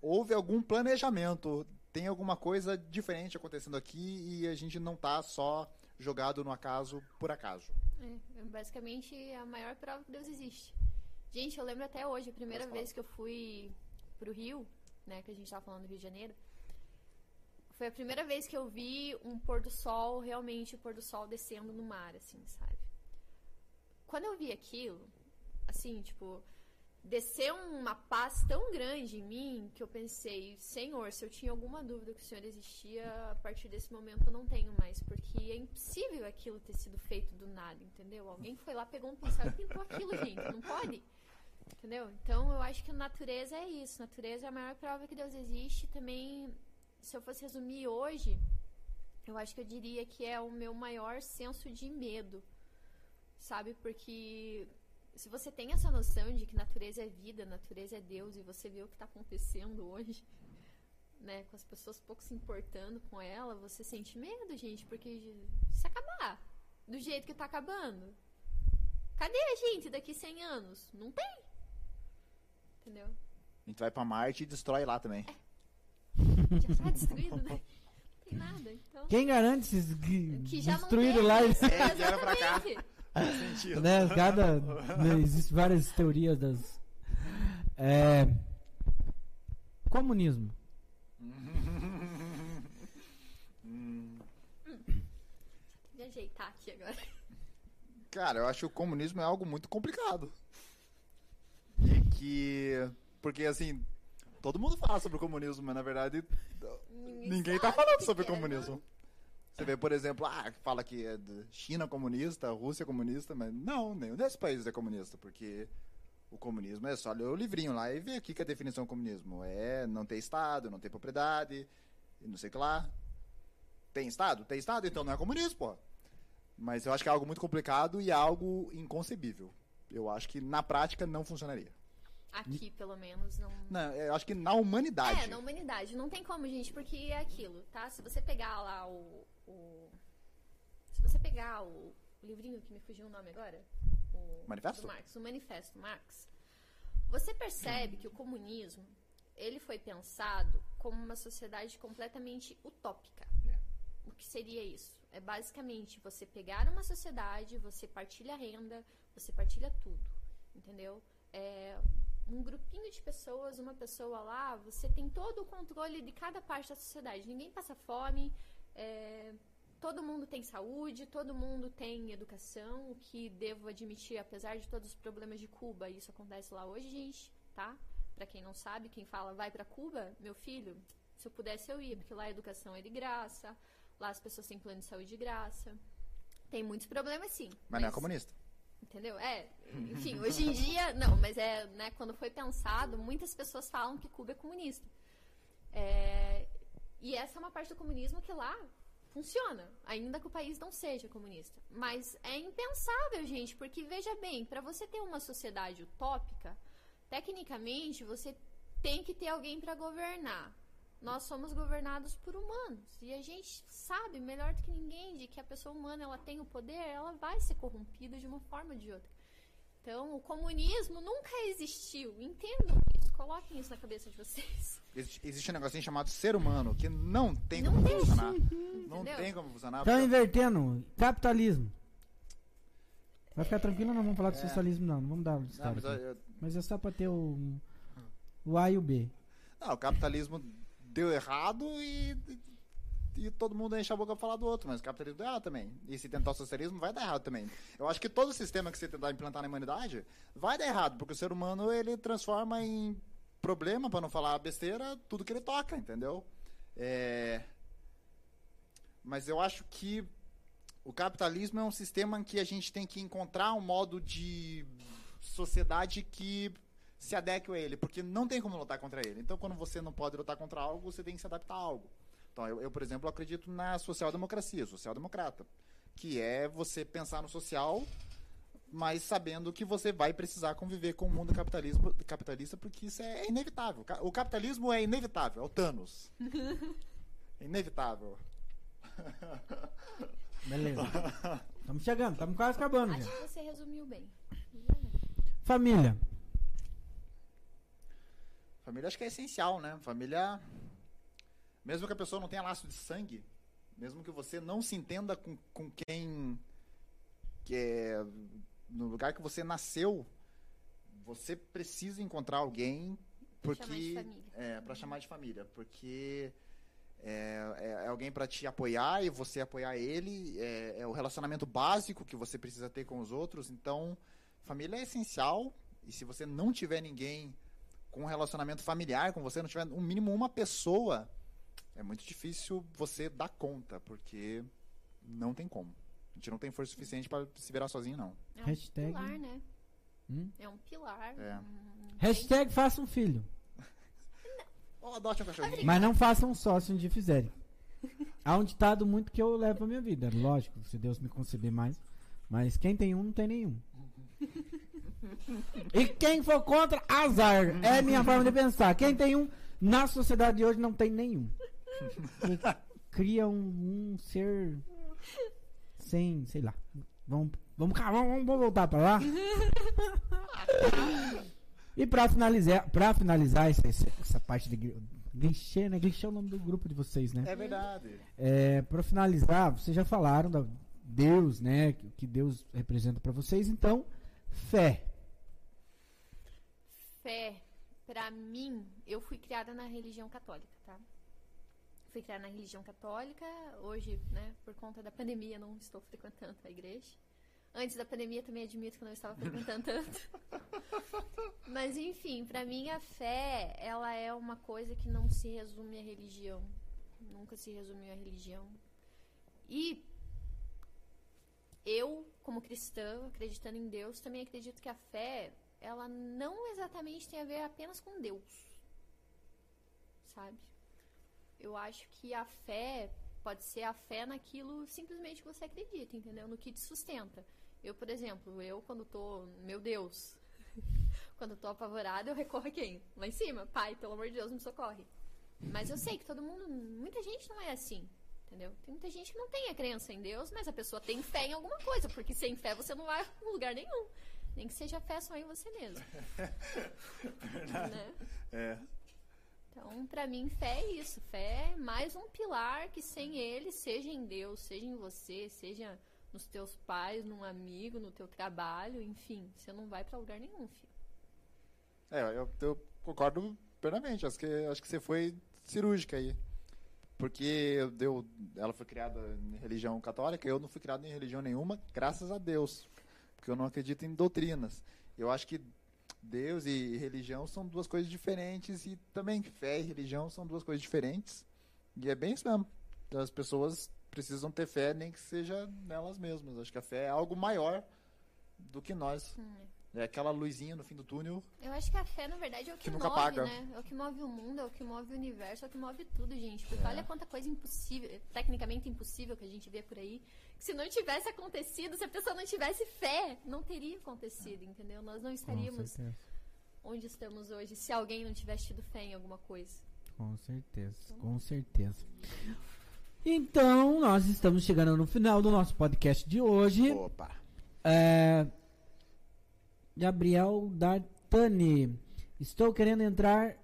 B: houve algum planejamento, tem alguma coisa diferente acontecendo aqui e a gente não está só jogado no acaso por acaso.
C: É, basicamente a maior prova que Deus existe. Gente, eu lembro até hoje, a primeira vez que eu fui pro Rio, né, que a gente estava falando do Rio de Janeiro, foi a primeira vez que eu vi um pôr do sol, realmente o pôr do sol descendo no mar, assim, sabe? Quando eu vi aquilo, assim, tipo, desceu uma paz tão grande em mim que eu pensei, Senhor, se eu tinha alguma dúvida que o Senhor existia, a partir desse momento eu não tenho mais, porque é impossível aquilo ter sido feito do nada, entendeu? Alguém foi lá, pegou um pincel e pintou aquilo, gente, não pode. Entendeu? Então eu acho que a natureza é isso, natureza é a maior prova que Deus existe. Também, se eu fosse resumir hoje, eu acho que eu diria que é o meu maior senso de medo, sabe? Porque se você tem essa noção de que natureza é vida, natureza é Deus, e você vê o que está acontecendo hoje, né, com as pessoas pouco se importando com ela, você sente medo, gente, porque se acabar do jeito que está acabando, cadê a gente daqui 100 anos? Não tem. Entendeu?
B: A gente vai para Marte e destrói lá também.
C: Já está destruído, né? Não tem nada. Então...
A: Quem garante se que
C: já
A: destruíram
C: não
A: lá?
C: tem,
B: É,
C: exatamente.
A: Né, cada, né, existem várias teorias das. É, comunismo.
C: Vou ajeitar aqui agora.
B: Cara, eu acho que o comunismo é algo muito complicado. E que. Porque, assim, todo mundo fala sobre o comunismo, mas na verdade ninguém tá
C: sabe
B: falando sobre o
C: é,
B: comunismo. Você vê, por exemplo, ah, fala que é China comunista, Rússia comunista, mas não, nenhum desses países é comunista, porque o comunismo é só ler o livrinho lá e ver aqui que a definição do comunismo é não ter Estado, não ter propriedade, e não sei o que lá. Tem Estado? Tem Estado, então não é comunismo, pô. Mas eu acho que é algo muito complicado e é algo inconcebível. Eu acho que na prática não funcionaria.
C: Aqui, pelo menos, não.
B: Não, eu acho que na humanidade.
C: É, na humanidade. Não tem como, gente, porque é aquilo, tá? Se você pegar lá o. o- se você pegar o, o livrinho que me fugiu o nome agora, o
B: Manifesto?
C: Marx, o Manifesto Marx, você percebe que o comunismo ele foi pensado como uma sociedade completamente utópica.
B: É.
C: O que seria isso? É basicamente você pegar uma sociedade, você partilha a renda, você partilha tudo, entendeu? É um grupinho de pessoas, uma pessoa lá, você tem todo o controle de cada parte da sociedade. Ninguém passa fome, é, todo mundo tem saúde, todo mundo tem educação, o que devo admitir, apesar de todos os problemas de Cuba, isso acontece lá hoje, gente, tá? Pra quem não sabe, quem fala vai pra Cuba, meu filho, se eu pudesse eu ia, porque lá a educação é de graça, lá as pessoas têm plano de saúde de graça. Tem muitos problemas sim.
B: Mas não é comunista.
C: Entendeu? É, enfim, hoje em dia, não, mas é, né, quando foi pensado, muitas pessoas falam que Cuba é comunista. É, e essa é uma parte do comunismo que lá funciona, ainda que o país não seja comunista. Mas é impensável, gente, porque veja bem, para você ter uma sociedade utópica, tecnicamente você tem que ter alguém para governar. Nós somos governados por humanos e a gente sabe melhor do que ninguém de que a pessoa humana ela tem o poder, ela vai ser corrompida de uma forma ou de outra. Então, o comunismo nunca existiu. Entendam coloquem isso na cabeça de vocês.
B: Existe, existe um negocinho chamado ser humano que não tem
C: Não
B: como
C: tem.
B: funcionar. Não
C: Entendeu?
B: tem como funcionar.
A: Estão
B: porque-
A: invertendo. Capitalismo. Vai ficar tranquilo, não vamos falar de
B: É.
A: socialismo, não. Não vamos dar
B: mas, eu-
A: Mas é só pra ter o, o A e o B.
B: não, o capitalismo deu errado e, e todo mundo enche a boca pra falar do outro, mas o capitalismo deu errado também. E se tentar o socialismo, vai dar errado também. Eu acho que todo sistema que você tentar implantar na humanidade vai dar errado, porque o ser humano ele transforma em problema, pra não falar besteira, tudo que ele toca, entendeu? É... Mas eu acho que o capitalismo é um sistema em que a gente tem que encontrar um modo de sociedade que se adeque a ele, porque não tem como lutar contra ele. Então, quando você não pode lutar contra algo, você tem que se adaptar a algo. Então, eu, eu, por exemplo, acredito na social-democracia, social-democrata, que é você pensar no social, mas sabendo que você vai precisar conviver com o mundo capitalismo, capitalista, porque isso é inevitável. O capitalismo é inevitável, é o Thanos. É inevitável.
A: Beleza. Estamos chegando, estamos quase acabando.
C: Acho
A: já.
C: que você resumiu bem.
A: Família.
B: Família acho que é essencial, né? Família. Mesmo que a pessoa não tenha laço de sangue, mesmo que você não se entenda com, com quem. Que é, no lugar que você nasceu, você precisa encontrar alguém porque é para chamar de família, porque é, é- é alguém para te apoiar e você apoiar ele, é, é o relacionamento básico que você precisa ter com os outros. Então, família é essencial e se você não tiver ninguém com um relacionamento familiar com você, não tiver no mínimo uma pessoa, é muito difícil você dar conta, porque não tem como. A gente não tem força suficiente para se virar sozinho, não.
C: É um
A: Hashtag-
C: pilar, né?
A: Hum?
C: É um pilar.
B: É.
C: um-
A: Hashtag faça um filho.
B: Ou adote um cachorrinho.
A: Mas não faça um sócio onde fizerem. Há um ditado muito que eu levo pra minha vida. Lógico, se Deus me conceder mais. Mas quem tem um, não tem nenhum. E quem for contra, azar. É minha forma de pensar. Quem tem um, na sociedade de hoje, não tem nenhum. Cria um, um ser sem, sei lá. Vamos, vamos, cá, vamos, vamos voltar pra lá. E pra finalizar, pra finalizar essa, essa, parte de glitchê, né? Glitchê é o nome do grupo de vocês, né?
B: É verdade.
A: É, pra finalizar, vocês já falaram da Deus, né? Que, que Deus representa pra vocês. Então, fé.
C: Fé, pra mim, eu fui criada na religião católica, tá? Fui criada na religião católica. Hoje, né, por conta da pandemia, não estou frequentando a igreja. Antes da pandemia também admito que não estava frequentando tanto. Mas enfim, pra mim a fé, ela é uma coisa que não se resume à religião. Nunca se resumiu à religião. E eu, como cristã, acreditando em Deus, também acredito que a fé, ela não exatamente tem a ver apenas com Deus. Sabe? Eu acho que a fé pode ser a fé naquilo simplesmente que você acredita, entendeu? No que te sustenta. Eu, por exemplo, eu quando tô, meu Deus, quando tô apavorada, eu recorro a quem? Lá em cima, pai, pelo amor de Deus, me socorre. Mas eu sei que todo mundo, muita gente não é assim, entendeu? Tem muita gente que não tem a crença em Deus, mas a pessoa tem fé em alguma coisa, porque sem fé você não vai a lugar nenhum. Nem que seja fé só em você mesmo. né?
B: É.
C: Então, pra mim, fé é isso. Fé é mais um pilar que sem ele, seja em Deus, seja em você, seja nos teus pais, num amigo, no teu trabalho, enfim, você não vai pra lugar nenhum, filho.
B: É, eu, eu concordo plenamente. Acho que, acho que você foi cirúrgica aí. Porque eu deu, ela foi criada em religião católica, eu não fui criado em religião nenhuma, graças a Deus. Porque eu não acredito em doutrinas. Eu acho que Deus e religião são duas coisas diferentes e também fé e religião são duas coisas diferentes. E é bem isso mesmo. As pessoas precisam ter fé, nem que seja nelas mesmas. Acho que a fé é algo maior do que nós. É aquela luzinha no fim do túnel
C: Eu acho que a fé, na verdade, é o que,
B: Que nunca
C: move,
B: paga.
C: né? É o que move o mundo, é o que move o universo, é o que move tudo, gente. Porque olha quanta coisa impossível, tecnicamente impossível que a gente vê por aí. Que se não tivesse acontecido, se a pessoa não tivesse fé, não teria acontecido, entendeu? Nós não estaríamos onde estamos hoje se alguém não tivesse tido fé em alguma coisa.
A: Com certeza, com certeza. Então, nós estamos chegando no final do nosso podcast de hoje.
B: Opa!
A: É, Gabriel D'Artani. Estou querendo entrar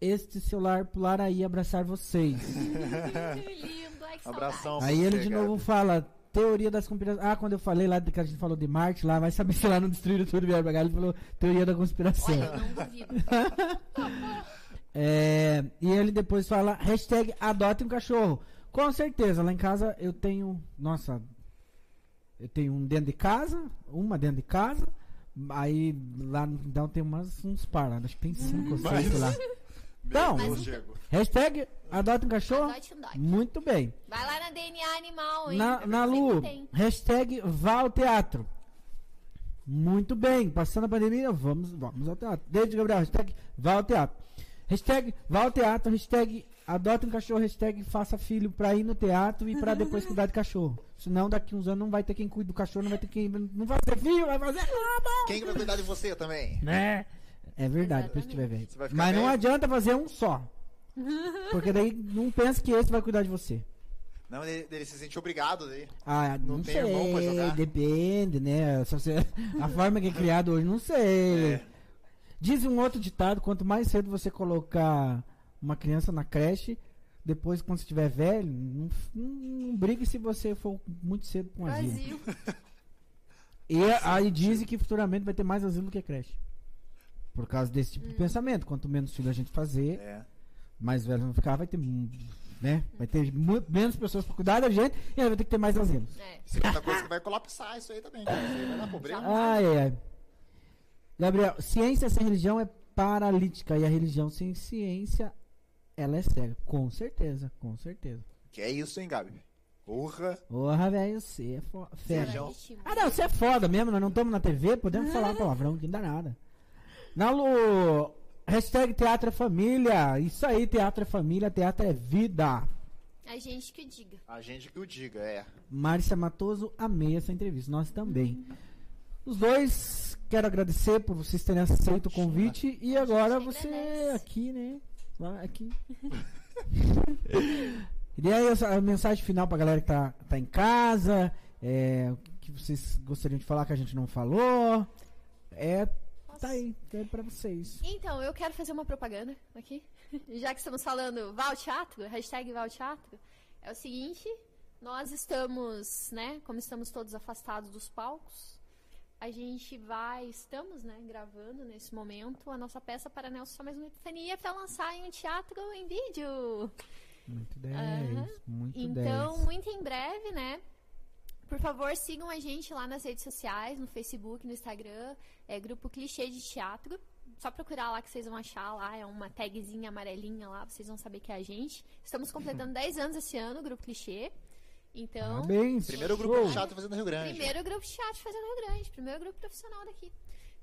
A: este celular, pular aí e abraçar vocês.
C: Lindo, ai que
B: Abração.
A: aí ele de novo fala. Teoria das conspirações. Ah, quando eu falei lá que a gente falou de Marte lá, vai saber se lá não destruíram tudo cá. Ele falou teoria da conspiração.
C: Olha, eu não duvido.
A: É, e ele depois fala, hashtag adote um cachorro. Com certeza, lá em casa eu tenho. Nossa, eu tenho um dentro de casa, uma dentro de casa. Aí lá no quintal tem umas, uns par, lá, acho que tem cinco ou seis sei lá. Então, hashtag adote um cachorro.
C: Adote um dog.
A: Muito bem.
C: Vai lá na DNA Animal, hein?
A: Na, na Lu, hashtag vá ao teatro. Muito bem, passando a pandemia, vamos, vamos ao teatro. Desde Gabriel, hashtag vá ao teatro. Hashtag vá ao teatro, hashtag Adota um cachorro, hashtag faça filho pra ir no teatro e pra depois cuidar de cachorro. Senão, daqui uns anos não vai ter quem cuide do cachorro, não vai ter quem. Não vai ser filho, vai fazer.
B: Quem que vai cuidar de você também?
A: Né? É verdade, depois que tiver velho. Mas não
B: velho?
A: adianta fazer um só. Porque daí não pensa que esse vai cuidar de você.
B: Não, ele, ele se sente obrigado daí.
A: Ah, não,
B: Não tem
A: sei,
B: irmão pra jogar?
A: depende, né? Se você- a forma que é criado hoje, não sei.
B: É.
A: Diz um outro ditado, quanto mais cedo você colocar uma criança na creche, depois quando você estiver velho, não, não, não brigue se você for muito cedo com um asilo. E aí dizem que futuramente vai ter mais asilo do que creche. Por causa desse tipo de pensamento. Quanto menos filho a gente fazer,
B: É.
A: mais velho vão ficar, vai ter, né? Vai ter mu- menos pessoas para cuidar da gente e aí vai ter que ter mais asilos.
C: É.
B: Segunda coisa que vai colapsar isso aí também. vai dar problema.
A: Ai, ai. Gabriel, ciência sem religião é paralítica e a religião sem ciência, ela é cega. Com certeza, com certeza.
B: Que é isso, hein, Gabi? Porra.
A: Porra, velho, você é fo- fera.
B: Religião.
C: Legítimo.
A: Ah, não, você é foda mesmo, nós não estamos na TV, podemos falar palavrão, que não dá nada. Na Lu, hashtag teatro é família. Isso aí, teatro é família, teatro é vida.
C: A gente que diga.
B: A gente que o diga, é.
A: Márcia Matoso, amei essa entrevista. Nós também. Os dois, quero agradecer por vocês terem aceito o convite. E agora você
C: agradece.
A: aqui, né? Aqui. e aí, a mensagem final pra galera que tá, tá em casa. É, o que vocês gostariam de falar que a gente não falou. É, tá aí, é pra vocês.
C: Então, eu quero fazer uma propaganda aqui. Já que estamos falando Val Teatro, hashtag Val Teatro, é o seguinte, nós estamos, né, como estamos todos afastados dos palcos, a gente vai, estamos, né, gravando nesse momento a nossa peça para Nelson Só Mais Uma Epifania para lançar em um teatro em vídeo.
A: Muito 10,
C: Aham.
A: muito
C: Então,
A: 10.
C: muito em breve, né? Por favor, sigam a gente lá nas redes sociais, no Facebook, no Instagram, é Grupo Clichê de Teatro. Só procurar lá que vocês vão achar lá, é uma tagzinha amarelinha lá, vocês vão saber que é a gente. Estamos completando 10 anos esse ano, Grupo Clichê. Então,
A: Parabéns.
B: Primeiro grupo
A: show.
B: de chato fazendo Rio Grande.
C: primeiro grupo de teatro fazendo Rio Grande, primeiro grupo profissional daqui.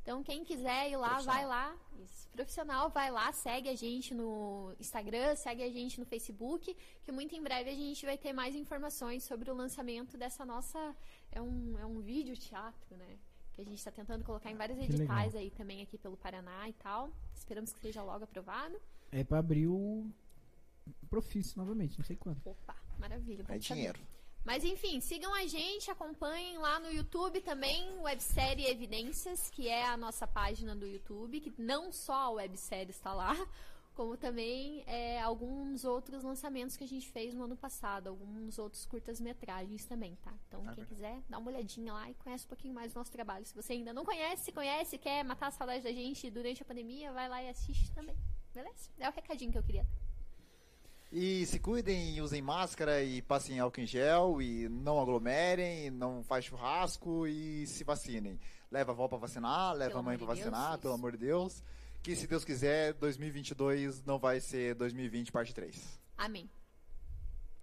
C: Então, quem quiser ir lá, vai lá. Isso. Profissional, vai lá, segue a gente no Instagram, segue a gente no Facebook, que muito em breve a gente vai ter mais informações sobre o lançamento dessa nossa. É um, é um vídeo teatro, né? Que a gente está tentando colocar em vários
A: Que
C: editais aí também aqui pelo Paraná e tal. Esperamos que seja logo aprovado.
A: É pra abrir o Profício novamente, não sei quando.
C: Opa, maravilha.
B: É dinheiro.
C: Mas enfim, sigam a gente, acompanhem lá no YouTube também websérie Evidências, que é a nossa página do YouTube, que não só a websérie está lá, como também é, alguns outros lançamentos que a gente fez no ano passado, alguns outros curtas-metragens também, tá? Então,
B: Ah,
C: quem
B: verdade.
C: quiser, dá uma olhadinha lá e conhece um pouquinho mais do nosso trabalho. Se você ainda não conhece, conhece, quer matar a saudade da gente durante a pandemia, vai lá e assiste também. Beleza? É o recadinho que eu queria.
B: E se cuidem, usem máscara e passem álcool em gel e não aglomerem, não faz churrasco e se vacinem. Leva a avó pra vacinar, leva
C: Pelo
B: a mãe pra vacinar,
C: Deus,
B: pelo amor de Deus. Que se Deus quiser, 2022 não vai ser 2020 parte 3.
C: Amém.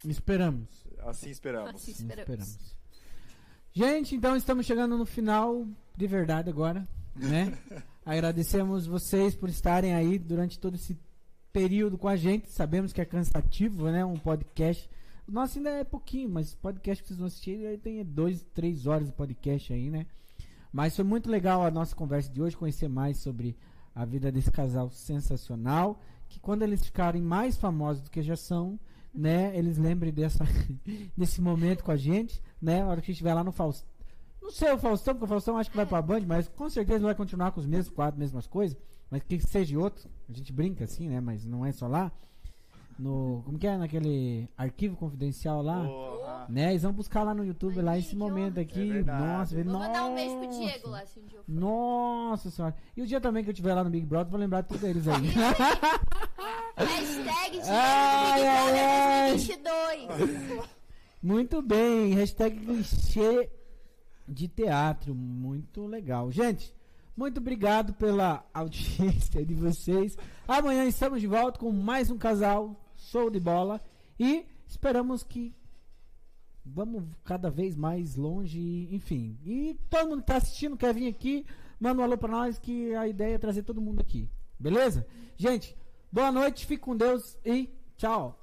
A: Esperamos.
B: Assim esperamos.
C: Assim
A: Sim,
C: esperamos.
A: Gente, então estamos chegando no final de verdade agora, né? Agradecemos vocês por estarem aí durante todo esse período com a gente. Sabemos que é cansativo, né? Um podcast. O nosso ainda é pouquinho, mas podcast que vocês vão assistir tem dois, três horas de podcast aí, né? Mas foi muito legal a nossa conversa de hoje, conhecer mais sobre a vida desse casal sensacional. Que quando eles ficarem mais famosos do que já são, né? Eles lembrem dessa, desse momento com a gente, né? A hora que estiver lá no Faustão. Não sei o Faustão, porque o Faustão acho que vai pra Band, mas com certeza vai continuar com os mesmos quadros, mesmas coisas. Mas que seja outro, a gente brinca assim, né? Mas não é só lá. No. Como que é? Naquele arquivo confidencial lá.
B: Porra.
A: Né? Eles vão buscar lá no YouTube, lá esse
C: Ai,
A: momento
C: honra.
A: aqui.
B: É
A: nossa, vê-
C: Vou
A: nossa.
C: mandar um beijo pro Diego lá, se um dia eu for.
A: Nossa senhora. E o dia também que eu estiver lá no Big Brother, vou lembrar de todos eles aí.
C: Hashtag Diego
A: Ai, ai, ai.
C: Big Brother 2022.
A: Muito bem, hashtag clichê de teatro, muito legal. Gente, muito obrigado pela audiência de vocês. Amanhã estamos de volta com mais um casal show de bola e esperamos que vamos cada vez mais longe, enfim. E todo mundo que tá assistindo quer vir aqui, manda um alô pra nós que a ideia é trazer todo mundo aqui. Beleza? Gente, boa noite, fique com Deus e Tchau.